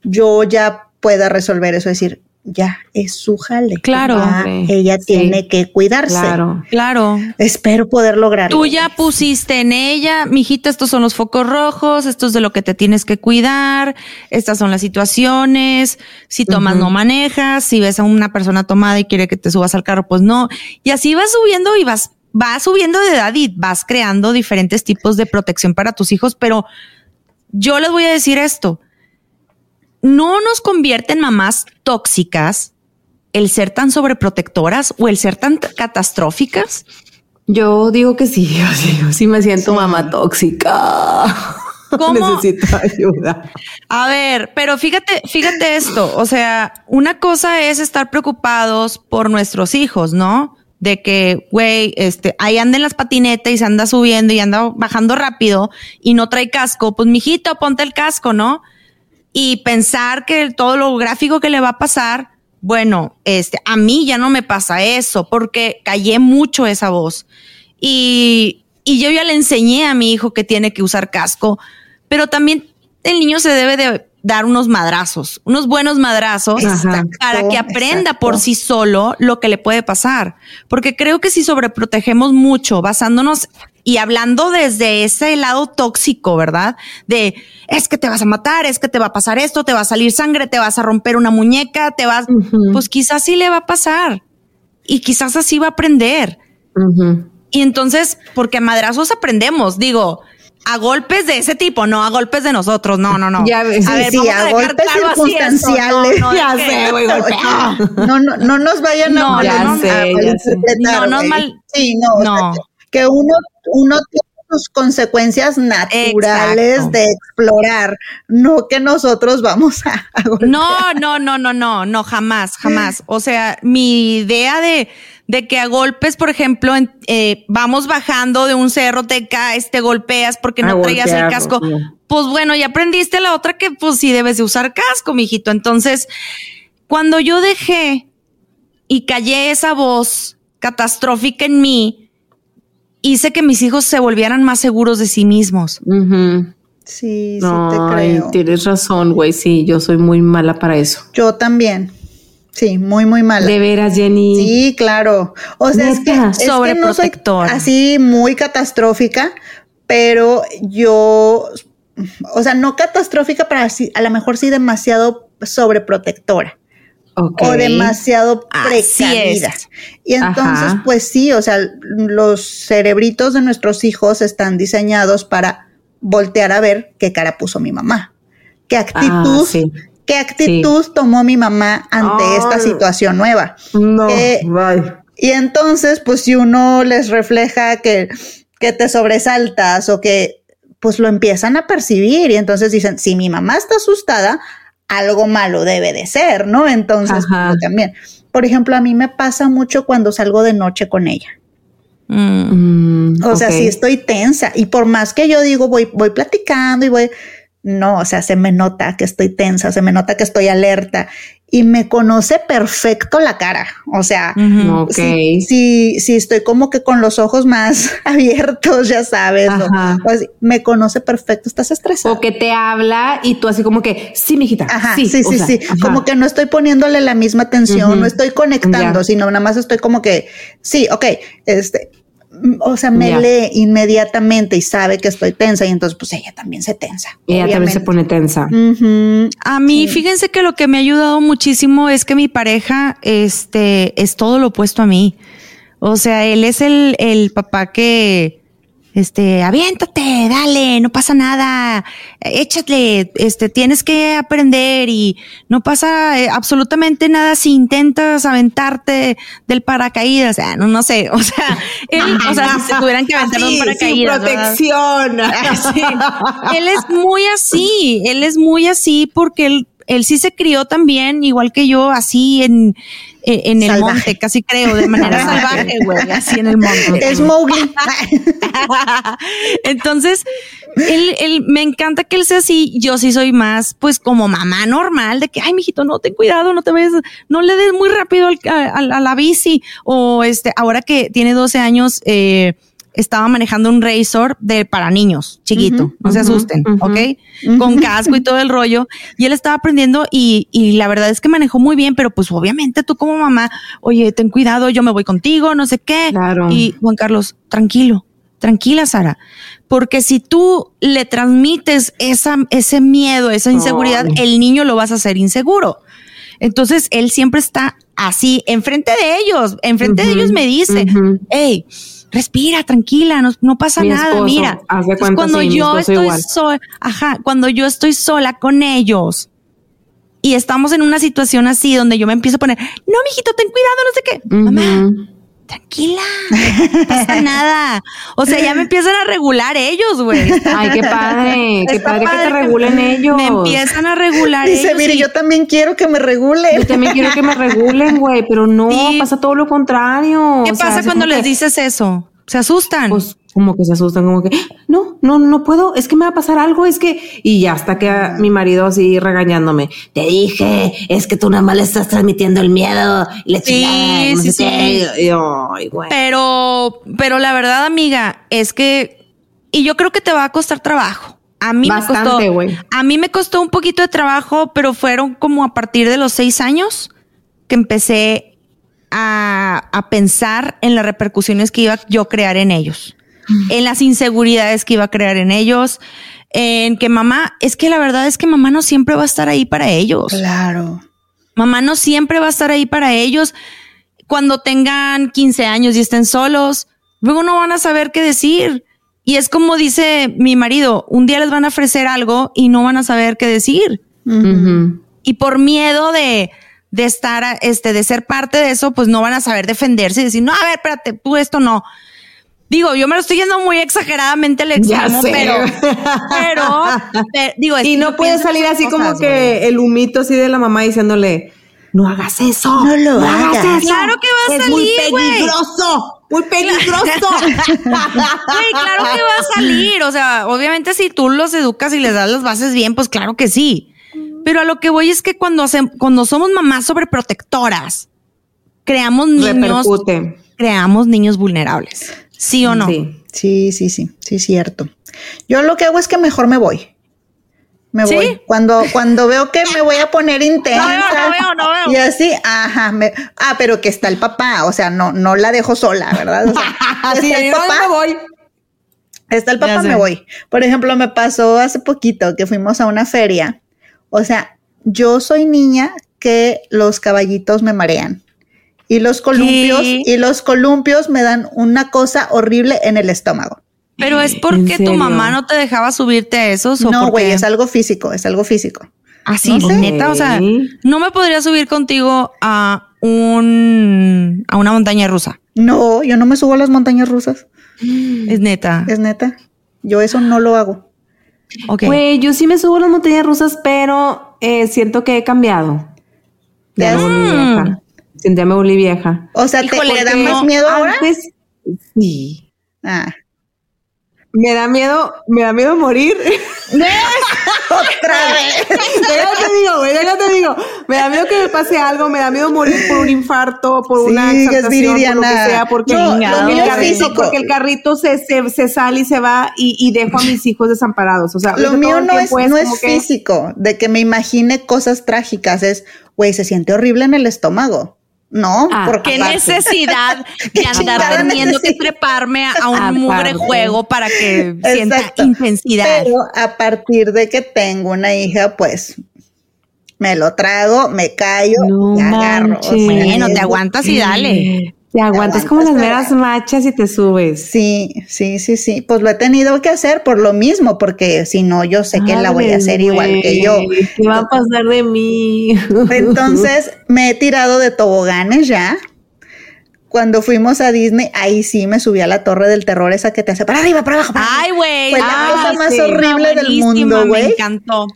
yo ya pueda resolver eso, decir, ya es su jale. Claro. ella tiene que cuidarse. Claro, claro. Espero poder lograrlo. Tú ya pusiste en ella, mijita, estos son los focos rojos, esto es de lo que te tienes que cuidar, estas son las situaciones, si tomas no manejas, si ves a una persona tomada y quiere que te subas al carro, pues no. Y así vas subiendo y vas, vas subiendo de edad y vas creando diferentes tipos de protección para tus hijos, pero yo les voy a decir esto no nos convierte en mamás tóxicas el ser tan sobreprotectoras o el ser tan catastróficas? Yo digo que sí, yo sí, me siento mamá tóxica. ¿Cómo? Necesito ayuda. A ver, pero fíjate, fíjate esto. O sea, una cosa es estar preocupados por nuestros hijos, ¿no? De que, güey, este, ahí anda en las patinetas y se anda subiendo y anda bajando rápido y no trae casco. Pues, mijito, ponte el casco, ¿no? Y pensar que todo lo gráfico que le va a pasar, bueno, este, a mí ya no me pasa eso porque callé mucho esa voz. Y, y yo ya le enseñé a mi hijo que tiene que usar casco, pero también el niño se debe de dar unos madrazos, unos buenos madrazos para que aprenda por sí solo lo que le puede pasar. Porque creo que si sobreprotegemos mucho, basándonos y hablando desde ese lado tóxico, ¿verdad? De es que te vas a matar, es que te va a pasar esto, te va a salir sangre, te vas a romper una muñeca, te vas, pues quizás sí le va a pasar y quizás así va a aprender. Y entonces, porque a madrazos aprendemos, digo, a golpes de ese tipo, no a golpes de nosotros, no, no, no. Ya ves, a ver, sí, a, golpes circunstanciales. no, ya sé, güey, no, no, no nos vayan a no, ya sé, ya sé. No, no mal. Sí, no, no. Que uno, uno tiene sus consecuencias naturales de explorar, no que nosotros vamos a, a No, no, no, no, no, no, jamás, jamás. O sea, mi idea de de que a golpes, por ejemplo, eh, vamos bajando de un cerro, te caes, te golpeas porque no traías el casco. Pues bueno, ya aprendiste la otra que pues sí debes de usar casco, mijito. Entonces, cuando yo dejé y callé esa voz catastrófica en mí, hice que mis hijos se volvieran más seguros de sí mismos. Sí, sí te creo. Tienes razón, güey. Sí, yo soy muy mala para eso. Yo también. Sí, muy, muy mala. De veras, Jenny. Sí, claro. O sea, es que, es no soy así muy catastrófica, pero yo, o sea, no catastrófica, pero así, a lo mejor sí demasiado sobreprotectora. O demasiado precavida. Y entonces, pues sí, o sea, los cerebritos de nuestros hijos están diseñados para voltear a ver qué cara puso mi mamá, qué actitud ah, ¿Qué actitud tomó mi mamá ante esta situación nueva? No, Y entonces, pues si uno les refleja que, que te sobresaltas o que pues lo empiezan a percibir y entonces dicen, si mi mamá está asustada, algo malo debe de ser, ¿no? Entonces, pues, también. Por ejemplo, a mí me pasa mucho cuando salgo de noche con ella. Mm. o sea, si estoy tensa y por más que yo digo, voy, voy platicando y voy, no, o sea, se me nota que estoy tensa, se me nota que estoy alerta y me conoce perfecto la cara. O sea, si, estoy como que con los ojos más abiertos, ya sabes, me conoce perfecto, estás estresado. O que te habla y tú así como que, sí, mijita. Ajá, sí, sí, sí, sí. Como que no estoy poniéndole la misma atención, no estoy conectando, sino nada más estoy como que, sí, ok, este, o sea, me lee inmediatamente y sabe que estoy tensa y entonces pues ella también se tensa. Ella también se pone tensa. A mí, fíjense que lo que me ha ayudado muchísimo es que mi pareja, este, es todo lo opuesto a mí. O sea, él es el, el papá que, este, aviéntate, dale, no pasa nada, échate, este, tienes que aprender y no pasa eh, absolutamente nada si intentas aventarte del paracaídas, no, no sé, o sea, él, o sea, si se tuvieran que aventar un paracaídas. protección. él es muy así, él es muy así porque él, él sí se crió también, igual que yo, así en, en el monte, casi creo, de manera salvaje, güey, así en el monte. Es Mowgli. Entonces, él, él, me encanta que él sea así. Yo sí soy más, pues, como mamá normal, de que, ay, mijito, no, ten cuidado, no te vayas, no le des muy rápido a, la bici. O este, ahora que tiene 12 años, eh, estaba manejando un Razor de para niños, chiquito, no se asusten, ¿ok? Con casco y todo el rollo. Y él estaba aprendiendo y, y, la verdad es que manejó muy bien, pero pues obviamente tú como mamá, oye, ten cuidado, yo me voy contigo, no sé qué. Claro. Y Juan Carlos, tranquilo, tranquila, Sara. Porque si tú le transmites esa, ese miedo, esa inseguridad, el niño lo vas a hacer inseguro. Entonces él siempre está así, enfrente de ellos, enfrente de ellos me dice, hey, respira, tranquila, no, pasa nada, mira. cuando yo estoy sola, ajá, cuando yo estoy sola con ellos y estamos en una situación así donde yo me empiezo a poner, no, mijito, ten cuidado, no sé qué. Mamá, tranquila, no pasa nada. O sea, ya me empiezan a regular ellos, güey. Ay, qué padre, qué padre, que te regulen ellos. Me empiezan a regular Dice, mire, yo también quiero que me regulen. Yo también quiero que me regulen, güey, pero no, pasa todo lo contrario. ¿Qué pasa cuando les dices eso? Se asustan. Pues como que se asustan, como que no, no, no puedo, es que me va a pasar algo, es que, y ya hasta que mi marido así regañándome, te dije, es que tú nada más le estás transmitiendo el miedo y le sí, sí, sí. Pero, pero la verdad, amiga, es que, y yo creo que te va a costar trabajo. A mí me costó, a mí me costó un poquito de trabajo, pero fueron como a partir de los seis años que empecé a, a pensar en las repercusiones que iba yo a crear en ellos en las inseguridades que iba a crear en ellos, en que mamá, es que la verdad es que mamá no siempre va a estar ahí para ellos. Claro. Mamá no siempre va a estar ahí para ellos. Cuando tengan 15 años y estén solos, luego no van a saber qué decir. Y es como dice mi marido, un día les van a ofrecer algo y no van a saber qué decir. Y por miedo de, de estar, este, de ser parte de eso, pues no van a saber defenderse y decir, no, a ver, espérate, tú esto no. Digo, yo me lo estoy yendo muy exageradamente al extremo, pero, pero, digo, y no puede salir así como que el humito así de la mamá diciéndole, no hagas eso, no lo hagas. Claro que va a salir, muy peligroso, muy peligroso. claro que va a salir, o sea, obviamente si tú los educas y les das las bases bien, pues claro que sí. Pero a lo que voy es que cuando, cuando somos mamás sobreprotectoras, creamos niños, creamos niños vulnerables. ¿Sí o no? Sí, sí, sí, sí, sí, cierto. Yo lo que hago es que mejor me voy. Me voy. Cuando, cuando veo que me voy a poner intensa. No veo, no veo, no veo. Y así, ajá. ah, pero que está el papá. O sea, no, no la dejo sola, ¿verdad? O sea, está el papá. Me voy. Está el papá, me voy. Por ejemplo, me pasó hace poquito que fuimos a una feria. O sea, yo soy niña que los caballitos me marean. Y los columpios, y los columpios me dan una cosa horrible en el estómago. Pero es porque tu mamá no te dejaba subirte a esos. ¿o no, güey, es algo físico, es algo físico. Así, neta, o sea, no me podría subir contigo a un a una montaña rusa? No, yo no me subo a las montañas rusas. Es neta. Es neta. Yo eso no lo hago. Ok. Güey, yo sí me subo a las montañas rusas, pero eh, siento que he cambiado. Ya me volví vieja. Ya me volví vieja. O sea, ¿te, ¿te da más miedo ahora? sí. Ah. Me da miedo, me da miedo morir. Otra vez. te digo, güey, te digo. Me da miedo que me pase algo, me da miedo morir por un infarto, por una exaltación, por lo que sea, porque, el, carrito, porque el carrito se, se, se, sale y se va y, y, dejo a mis hijos desamparados. O sea, lo mío no es, no es físico, de que me imagine cosas trágicas, es, güey, se siente horrible en el estómago. No, ah, porque qué necesidad de andar teniendo que treparme a, un mugre juego para que sienta intensidad. Pero a partir de que tengo una hija, pues me lo trago, me callo y agarro. bueno, te aguantas y dale. Te aguantas como las meras machas y te subes. Sí, sí, sí, sí. Pues lo he tenido que hacer por lo mismo, porque si no, yo sé que la voy a hacer igual que yo. ¿Qué va a pasar de mí? Entonces, me he tirado de toboganes ya. Cuando fuimos a Disney, ahí sí me subí a la torre del terror, esa que te hace para arriba, para abajo. Ay, güey. Fue la cosa más horrible del mundo, güey. Me encantó.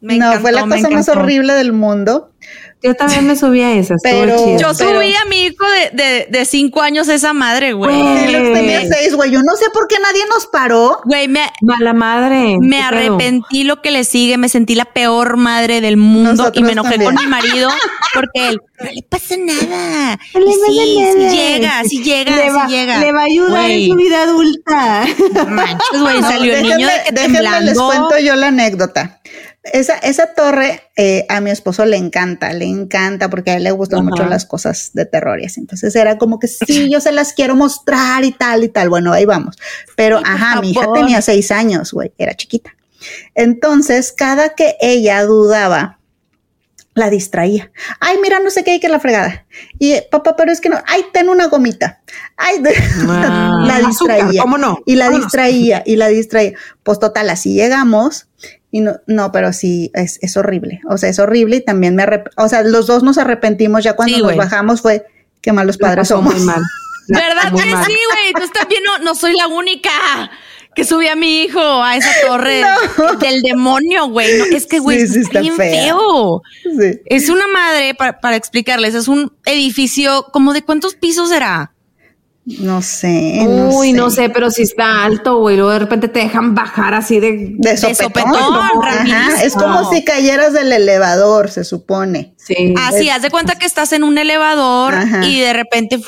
no, fue la cosa más horrible del mundo. Yo también me subí a esas. Pero yo subí a mi hijo de, de, cinco años esa madre, güey. tenía seis, güey. Yo no sé por qué nadie nos paró. Güey, me. Mala madre. Me arrepentí lo que le sigue. Me sentí la peor madre del mundo y me enojé con mi marido porque él. No le pasa nada. No le sí, sí llega, sí llega, le va, llega. Le va a ayudar en su vida adulta. Manches, güey. Salió el niño de que temblando. les cuento yo la anécdota. Esa, esa torre eh, a mi esposo le encanta, le encanta porque a él le gustan mucho las cosas de terror y así. Entonces era como que sí, yo se las quiero mostrar y tal y tal. Bueno, ahí vamos. Pero, ajá, mi hija tenía seis años, güey, era chiquita. Entonces, cada que ella dudaba, la distraía. Ay, mira, no sé qué hay que la fregada. Y papá, pero es que no, ay, ten una gomita. Ay, ah. la distraía. ¿Cómo no? Y la distraía, y la distraía. Pues total, así llegamos y no, no, pero sí, es, es horrible. O sea, es horrible y también me o sea, los dos nos arrepentimos ya cuando nos bajamos fue que malos padres somos. Muy mal. ¿Verdad que sí, güey? Tú también no, no soy la única que subí a mi hijo a esa torre del demonio, güey. es que, güey, es bien feo. Es una madre, para, para explicarles, es un edificio, como de cuántos pisos era? No sé. Uy, no sé, pero si está alto, güey. Luego de repente te dejan bajar así de, de sopetón. Es como si cayeras del elevador, se supone. Sí. Así, haz de cuenta que estás en un elevador y de repente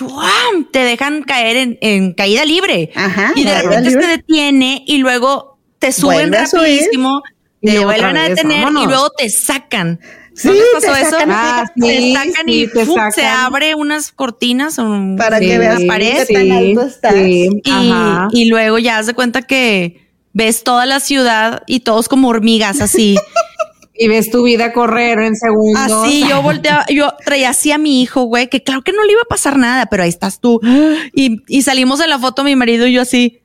te dejan caer en, caída libre. Ajá, y de repente se detiene y luego te suben rapidísimo, te vuelven a detener y luego te sacan. Sí, pasó eso? Ah, sí, sacan y se abre unas cortinas para que veas pared tan alto estás. Y, y, luego ya has de cuenta que ves toda la ciudad y todos como hormigas así. y ves tu vida correr en segundos. Así, yo volteaba, yo traía así a mi hijo, güey, que claro que no le iba a pasar nada, pero ahí estás tú. Y, y salimos de la foto mi marido y yo así.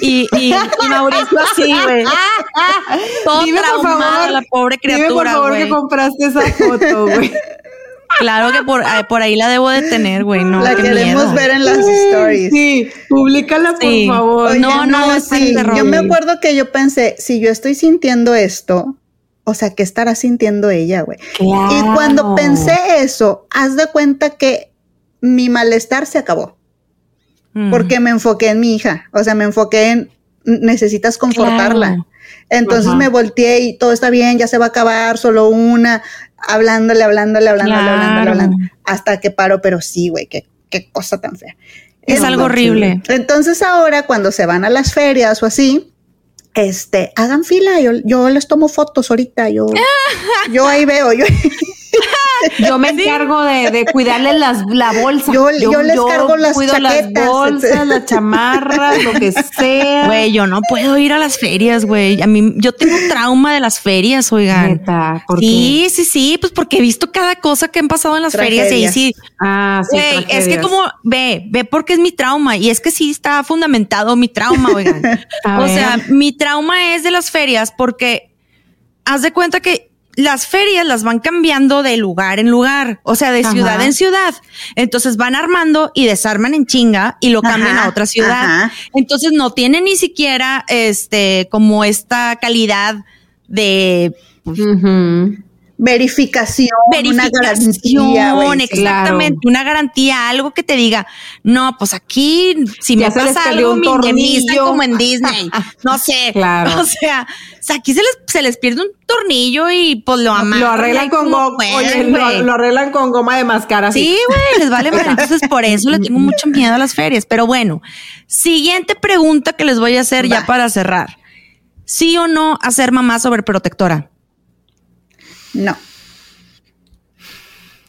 Y, y, Mauricio así, güey. Todo dime por favor, la pobre criatura, Dime por favor que compraste esa foto, güey. Claro que por, por ahí la debo de tener, güey. No, la queremos ver en las stories. Sí, públicala por favor. no, no, no sí. Yo me acuerdo que yo pensé, si yo estoy sintiendo esto, o sea, ¿qué estará sintiendo ella, güey? Y cuando pensé eso, haz de cuenta que mi malestar se acabó porque me enfoqué en mi hija, o sea, me enfoqué en necesitas confortarla. Entonces me volteé y todo está bien, ya se va a acabar, solo una, hablándole, hablándole, hablándole, hablándole, hablándole, hasta que paro, pero sí, güey, qué, qué cosa tan fea. Es algo horrible. Entonces ahora cuando se van a las ferias o así, este, hagan fila, yo, yo les tomo fotos ahorita, yo, yo ahí veo, yo, yo me encargo de, de cuidarle las, la bolsa. Yo, yo, les cargo las chaquetas. las bolsas, las chamarras, lo que sea. Güey, yo no puedo ir a las ferias, güey. A mí, yo tengo trauma de las ferias, oigan. Neta, ¿por sí, sí, sí, pues porque he visto cada cosa que han pasado en las ferias y ahí sí. Ah, sí. Güey, es que como, ve, ve porque es mi trauma y es que sí está fundamentado mi trauma, oigan. o sea, mi trauma es de las ferias porque haz de cuenta que las ferias las van cambiando de lugar en lugar, o sea, de ciudad en ciudad. Entonces van armando y desarman en chinga y lo cambian a otra ciudad. Entonces no tiene ni siquiera este como esta calidad de pues, verificación, una garantía, exactamente, una garantía, algo que te diga, no, pues aquí si me pasa algo me como en Disney, no sé, claro. o sea, aquí se les, se les pierde un tornillo y pues lo aman. Lo arreglan con goma, lo, arreglan con goma de máscara. Sí, güey, les vale mal. Entonces por eso le tengo mucho miedo a las ferias. Pero bueno, siguiente pregunta que les voy a hacer ya para cerrar. ¿Sí o no hacer mamá sobreprotectora? No.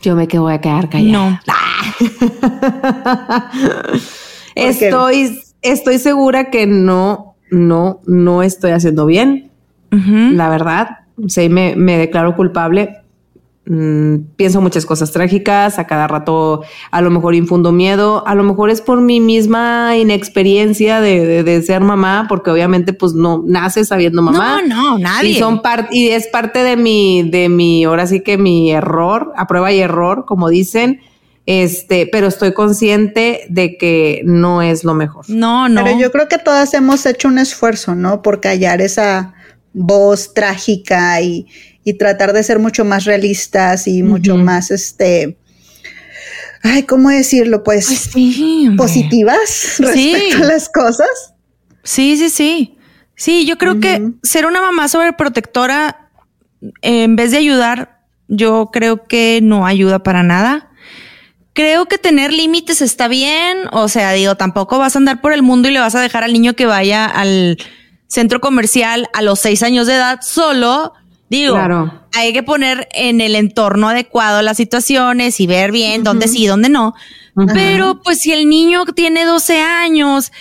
Yo me quedo a quedar callada. No. estoy, estoy segura que no, no, no estoy haciendo bien. La verdad. Sí, me, me declaro culpable Mm, pienso muchas cosas trágicas, a cada rato a lo mejor infundo miedo, a lo mejor es por mi misma inexperiencia de, de, ser mamá, porque obviamente pues no nace sabiendo mamá. No, no, nadie. Y son parte, y es parte de mi, de mi, ahora sí que mi error, a prueba y error, como dicen. Este, pero estoy consciente de que no es lo mejor. No, no. Pero yo creo que todas hemos hecho un esfuerzo, ¿no? Por callar esa voz trágica y, y tratar de ser mucho más realistas y mucho más, este, ay, ¿cómo decirlo? Pues, pues positivas respecto a las cosas. Sí, sí, sí. Sí, yo creo que ser una mamá sobreprotectora, en vez de ayudar, yo creo que no ayuda para nada. Creo que tener límites está bien. O sea, digo, tampoco vas a andar por el mundo y le vas a dejar al niño que vaya al centro comercial a los seis años de edad solo Digo, hay que poner en el entorno adecuado las situaciones y ver bien dónde sí y dónde no. Pero pues si el niño tiene 12 años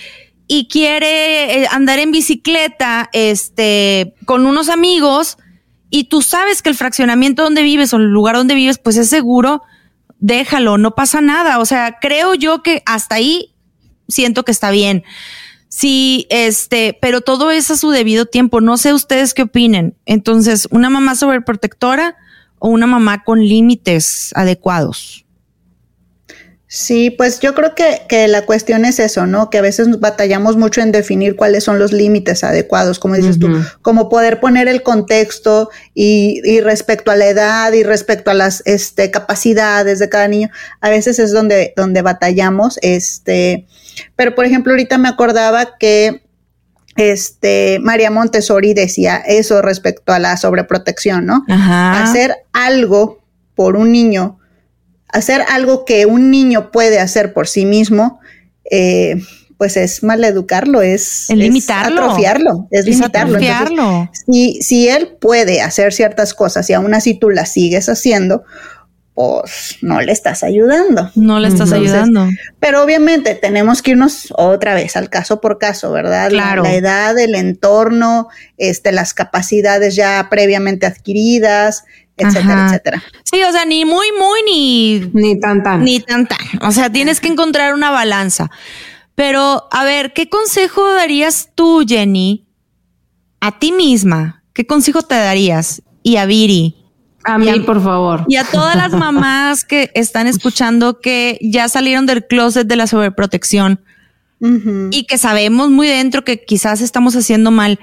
y quiere eh, andar en bicicleta, este, con unos amigos y tú sabes que el fraccionamiento donde vives o el lugar donde vives pues es seguro, déjalo, no pasa nada. O sea, creo yo que hasta ahí siento que está bien. Sí, este, pero todo es a su debido tiempo. No sé ustedes qué opinen. Entonces, una mamá sobreprotectora o una mamá con límites adecuados. Sí, pues yo creo que, que, la cuestión es eso, ¿no? Que a veces batallamos mucho en definir cuáles son los límites adecuados, como dices tú, como poder poner el contexto y, y, respecto a la edad y respecto a las este, capacidades de cada niño, a veces es donde, donde batallamos, este, pero, por ejemplo, ahorita me acordaba que este, María Montessori decía eso respecto a la sobreprotección, ¿no? Hacer algo por un niño, hacer algo que un niño puede hacer por sí mismo, eh, pues es maleducarlo, es, limitarlo. atrofiarlo, es, limitarlo. si, si él puede hacer ciertas cosas y aún así tú las sigues haciendo, pues no le estás ayudando. No le estás ayudando. Pero obviamente tenemos que irnos otra vez al caso por caso, ¿verdad? Claro. La, edad, el entorno, este, las capacidades ya previamente adquiridas, etcétera, etcétera. Sí, o sea, ni muy, muy, ni, ni tan, tan. Ni tan, tan. O sea, tienes que encontrar una balanza. Pero, a ver, ¿qué consejo darías tú, Jenny, a ti misma? ¿Qué consejo te darías? Y a Viri a mí, por favor. Y a todas las mamás que están escuchando que ya salieron del closet de la sobreprotección y que sabemos muy dentro que quizás estamos haciendo mal.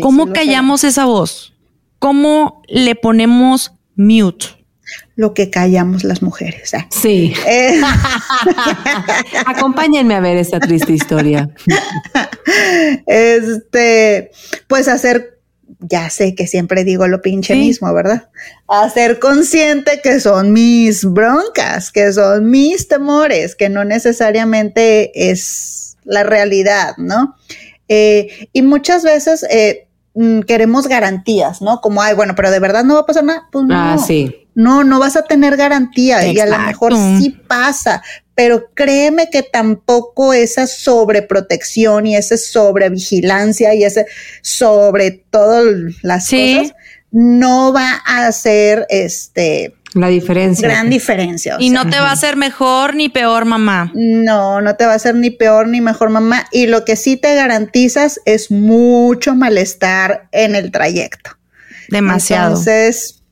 ¿Cómo callamos esa voz? ¿Cómo le ponemos mute? Lo que callamos las mujeres. ¿eh? Sí. Eh. Acompáñenme a ver esta triste historia. Este, pues hacer ya sé que siempre digo lo pinche mismo, ¿verdad? A ser consciente que son mis broncas, que son mis temores, que no necesariamente es la realidad, ¿no? Eh, y muchas veces eh, mm, queremos garantías, ¿no? Como, ay, bueno, pero de verdad no va a pasar nada. Pues ah, no. sí. No, no vas a tener garantía y a lo mejor sí pasa, pero créeme que tampoco esa sobreprotección y esa sobrevigilancia y ese sobre todas las cosas no va a hacer este la diferencia. Gran diferencia. y no te va a hacer mejor ni peor mamá. No, no te va a hacer ni peor ni mejor mamá. Y lo que sí te garantizas es mucho malestar en el trayecto. Demasiado. Entonces,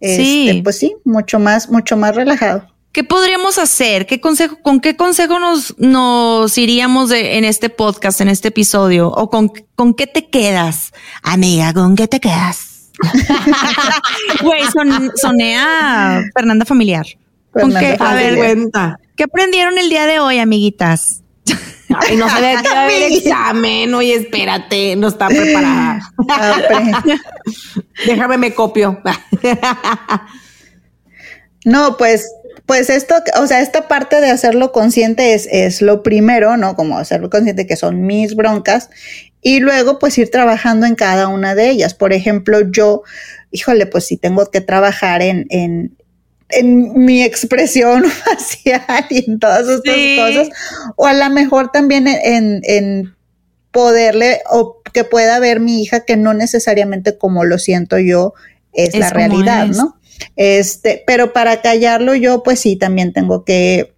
sí. Este, pues sí, mucho más, mucho más relajado. ¿Qué podríamos hacer? ¿Qué consejo, con qué consejo nos, nos iríamos de, en este podcast, en este episodio? ¿O con, con qué te quedas? Amiga, ¿con qué te quedas? Güey, son, sonea Fernanda familiar. A ver, cuenta. ¿Qué aprendieron el día de hoy, amiguitas? Ay, no sabía que iba a haber examen. Oye, espérate, no está preparada. Déjame me copio. no, pues pues esto, o sea, esta parte de hacerlo consciente es, es lo primero, ¿no? Como hacerlo consciente que son mis broncas y luego pues ir trabajando en cada una de ellas. Por ejemplo, yo, híjole, pues si tengo que trabajar en, en, en mi expresión facial y en todas estas cosas, o a lo mejor también en, en poderle o que pueda ver mi hija que no necesariamente como lo siento yo es, la realidad, ¿no? Este, pero para callarlo yo, pues sí, también tengo que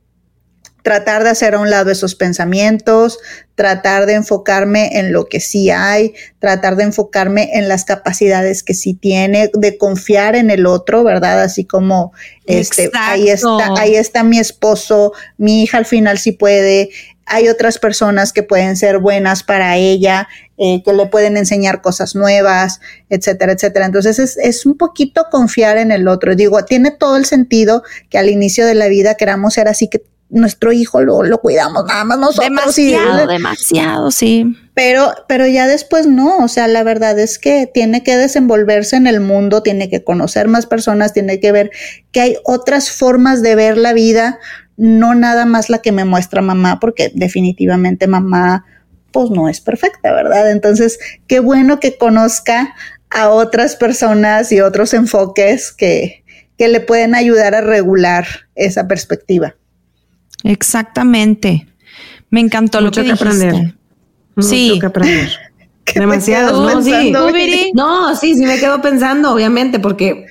tratar de hacer a un lado esos pensamientos, tratar de enfocarme en lo que sí hay, tratar de enfocarme en las capacidades que sí tiene, de confiar en el otro, ¿verdad? Así como este, ahí está, ahí está mi esposo, mi hija al final sí puede, hay otras personas que pueden ser buenas para ella, eh, que le pueden enseñar cosas nuevas, etcétera, etcétera. Entonces es, es, un poquito confiar en el otro. Digo, tiene todo el sentido que al inicio de la vida queramos ser así, que nuestro hijo lo, lo cuidamos nada más nosotros. Demasiado, demasiado, sí. Pero, pero ya después no, o sea, la verdad es que tiene que desenvolverse en el mundo, tiene que conocer más personas, tiene que ver que hay otras formas de ver la vida, no nada más la que me muestra mamá, porque definitivamente mamá pues no es perfecta, ¿verdad? Entonces, qué bueno que conozca a otras personas y otros enfoques que, que le pueden ayudar a regular esa perspectiva. Exactamente. Me encantó lo que, que aprender. Sí. Mucho que aprender. Demasiado. No, sí. no, sí, sí me quedo pensando, obviamente, porque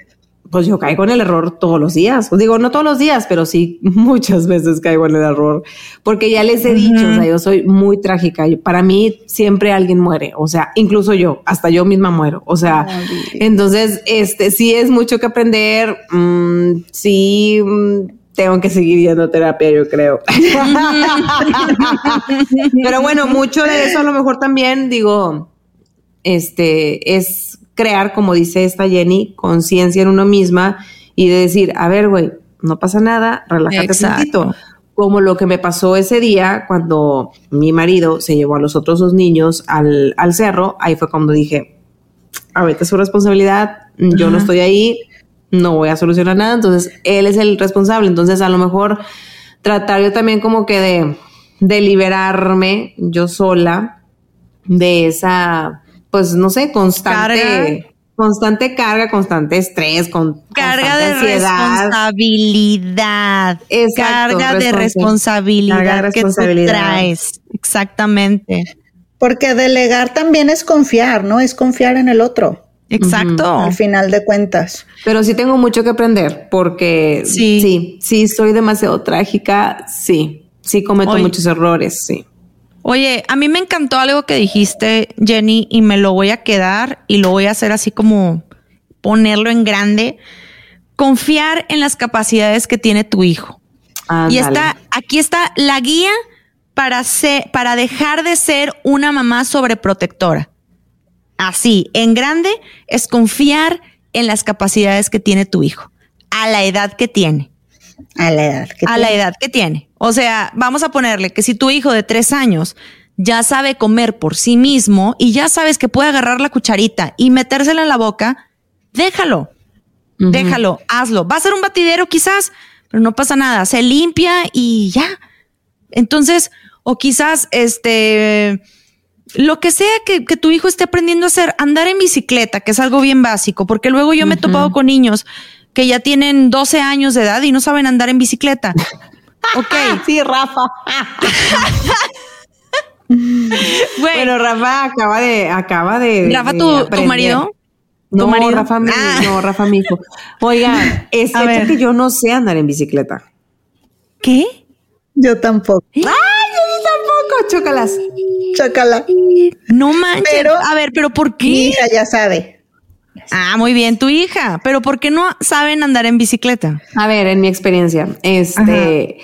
pues yo caigo en el error todos los días. Os digo, no todos los días, pero sí muchas veces caigo en el error. Porque ya les he dicho, o sea, yo soy muy trágica. Para mí siempre alguien muere. O sea, incluso yo, hasta yo misma muero. O sea, entonces, este, sí es mucho que aprender. Mm, sí. Mm, tengo que seguir yendo a terapia, yo creo. pero bueno, mucho de eso a lo mejor también digo, este, es crear, como dice esta Jenny, conciencia en uno misma y de decir, a ver, güey, no pasa nada, relájate un poquito. Como lo que me pasó ese día cuando mi marido se llevó a los otros dos niños al, al cerro, ahí fue cuando dije, a ver, es su responsabilidad, yo no estoy ahí, no voy a solucionar nada, entonces él es el responsable, entonces a lo mejor tratar yo también como que de, de liberarme yo sola de esa pues no sé, constante. Constante carga, constante estrés, con carga de responsabilidad. carga de responsabilidad que tú traes. Exactamente. Porque delegar también es confiar, ¿no? Es confiar en el otro. Exacto. Al final de cuentas. Pero sí tengo mucho que aprender porque sí, sí, sí soy demasiado trágica. Sí, sí cometo muchos errores. Sí. Oye, a mí me encantó algo que dijiste, Jenny, y me lo voy a quedar y lo voy a hacer así como ponerlo en grande. Confiar en las capacidades que tiene tu hijo. Y está, aquí está la guía para, ser, para dejar de ser una mamá sobreprotectora. Así, en grande, es confiar en las capacidades que tiene tu hijo, a la edad que tiene. A la edad que a la edad que tiene. O sea, vamos a ponerle que si tu hijo de tres años ya sabe comer por sí mismo y ya sabes que puede agarrar la cucharita y metérsela en la boca, déjalo. Déjalo, hazlo. Va a ser un batidero quizás, pero no pasa nada. Se limpia y ya. Entonces, o quizás este lo que sea que, tu hijo esté aprendiendo a hacer, andar en bicicleta, que es algo bien básico, porque luego yo me he topado con niños que ya tienen 12 años de edad y no saben andar en bicicleta. Ok. sí, Rafa. bueno, Rafa acaba de, acaba de. Rafa, tu, tu marido. No, Rafa, mi, ah. no, Rafa, mi hijo. Oigan, es que yo no sé andar en bicicleta. ¿Qué? Yo tampoco. ¡Ay, yo tampoco! Chócalas. Chócala. No manches. Pero, a ver, ¿pero por qué? Mi hija ya sabe. Ah, muy bien, tu hija. Pero ¿por qué no saben andar en bicicleta? A ver, en mi experiencia, este,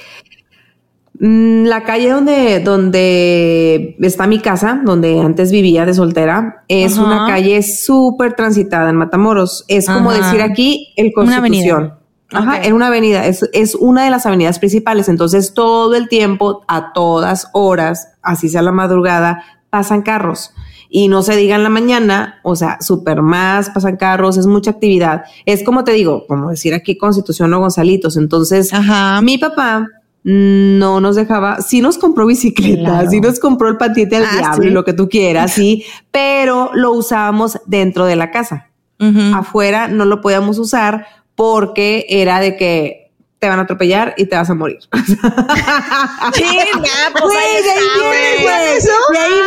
mm, la calle donde, donde está mi casa, donde antes vivía de soltera, es una calle súper transitada en Matamoros. Es como decir aquí el Constitución. Ajá, en una avenida, es, es una de las avenidas principales, entonces todo el tiempo, a todas horas, así sea la madrugada, pasan carros y no se diga en la mañana, o sea, súper más, pasan carros, es mucha actividad. Es como te digo, como decir aquí Constitución o Gonzalitos. Entonces, mi papá no nos dejaba, sí nos compró bicicleta, sí nos compró el patite al ah, diablo y lo que tú quieras, sí, pero lo usábamos dentro de la casa. Afuera no lo podíamos usar porque era de que te van a atropellar y te vas a morir. sí, pues ahí viene, güey. De ahí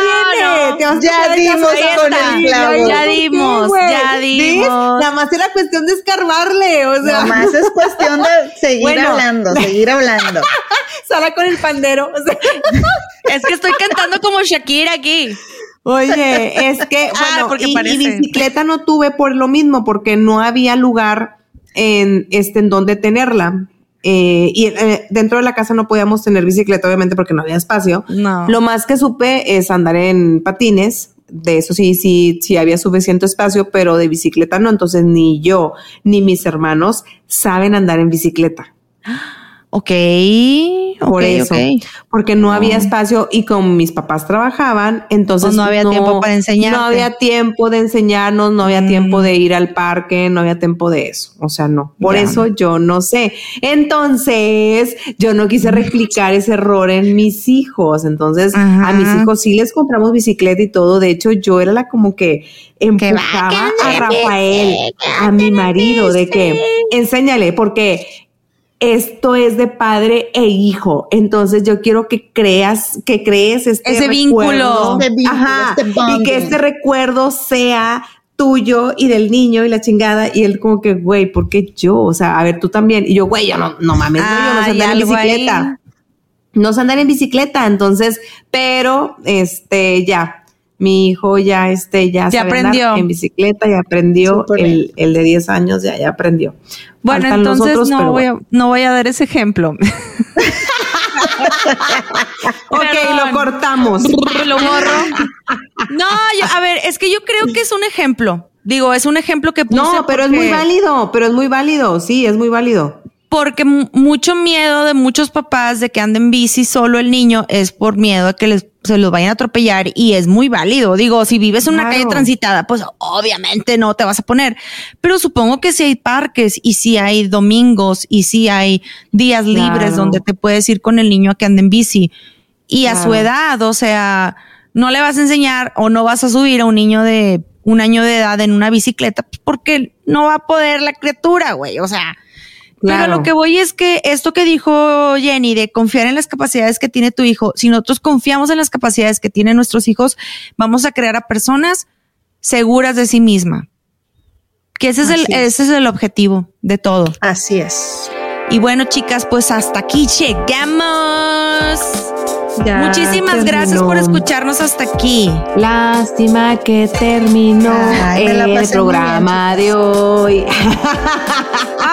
viene. ya dimos con el clavo. Ya dimos, ya dimos. Nada más era cuestión de escarbarle, o sea. Nada más es cuestión de seguir hablando, seguir hablando. Sala con el pandero. es que estoy cantando como Shakira aquí. Oye, es que, ah, bueno, y, y, bicicleta no tuve por lo mismo, porque no había lugar en, este, en donde tenerla. Eh, y eh, dentro de la casa no podíamos tener bicicleta, obviamente, porque no había espacio. Lo más que supe es andar en patines. De eso sí, sí, sí había suficiente espacio, pero de bicicleta no. Entonces ni yo ni mis hermanos saben andar en bicicleta. Ok. Por eso. Porque no había espacio y como mis papás trabajaban, entonces pues no había tiempo para enseñar. No había tiempo de enseñarnos, no había tiempo de ir al parque, no había tiempo de eso. O sea, no. Por eso yo no sé. Entonces, yo no quise replicar ese error en mis hijos. Entonces, a mis hijos sí les compramos bicicleta y todo. De hecho, yo era la como que empujaba a Rafael, a mi marido, de que enséñale, porque esto es de padre e hijo. Entonces yo quiero que creas, que crees este ese vínculo, ajá, este y que este recuerdo sea tuyo y del niño y la chingada. Y él como que, güey, ¿por qué yo? O sea, a ver, tú también. Y yo, güey, yo no, no mames, no, yo no sé andar en bicicleta. No sé andar en bicicleta. Entonces, pero, este, ya, mi hijo ya, este, ya, ya aprendió en bicicleta, y aprendió, el, el, de 10 años ya, ya aprendió. Bueno, entonces no, voy a, no voy a dar ese ejemplo. ok, lo cortamos. Lo borro. No, a ver, es que yo creo que es un ejemplo. Digo, es un ejemplo que puse No, pero es muy válido, pero es muy válido, sí, es muy válido porque mucho miedo de muchos papás de que anden bici solo el niño es por miedo a que les, se los vayan a atropellar y es muy válido. Digo, si vives en una calle transitada, pues obviamente no te vas a poner, pero supongo que si hay parques y si hay domingos y si hay días libres donde te puedes ir con el niño a que ande en bici. Y a su edad, o sea, no le vas a enseñar o no vas a subir a un niño de un año de edad en una bicicleta pues, porque no va a poder la criatura, güey, o sea, pero lo que voy es que esto que dijo Jenny de confiar en las capacidades que tiene tu hijo, si nosotros confiamos en las capacidades que tienen nuestros hijos, vamos a crear a personas seguras de sí misma. Que ese es, el, ese es el objetivo de todo. Así es. Y bueno, chicas, pues hasta aquí llegamos. Muchísimas gracias por escucharnos hasta aquí. Lástima que terminó el programa de hoy.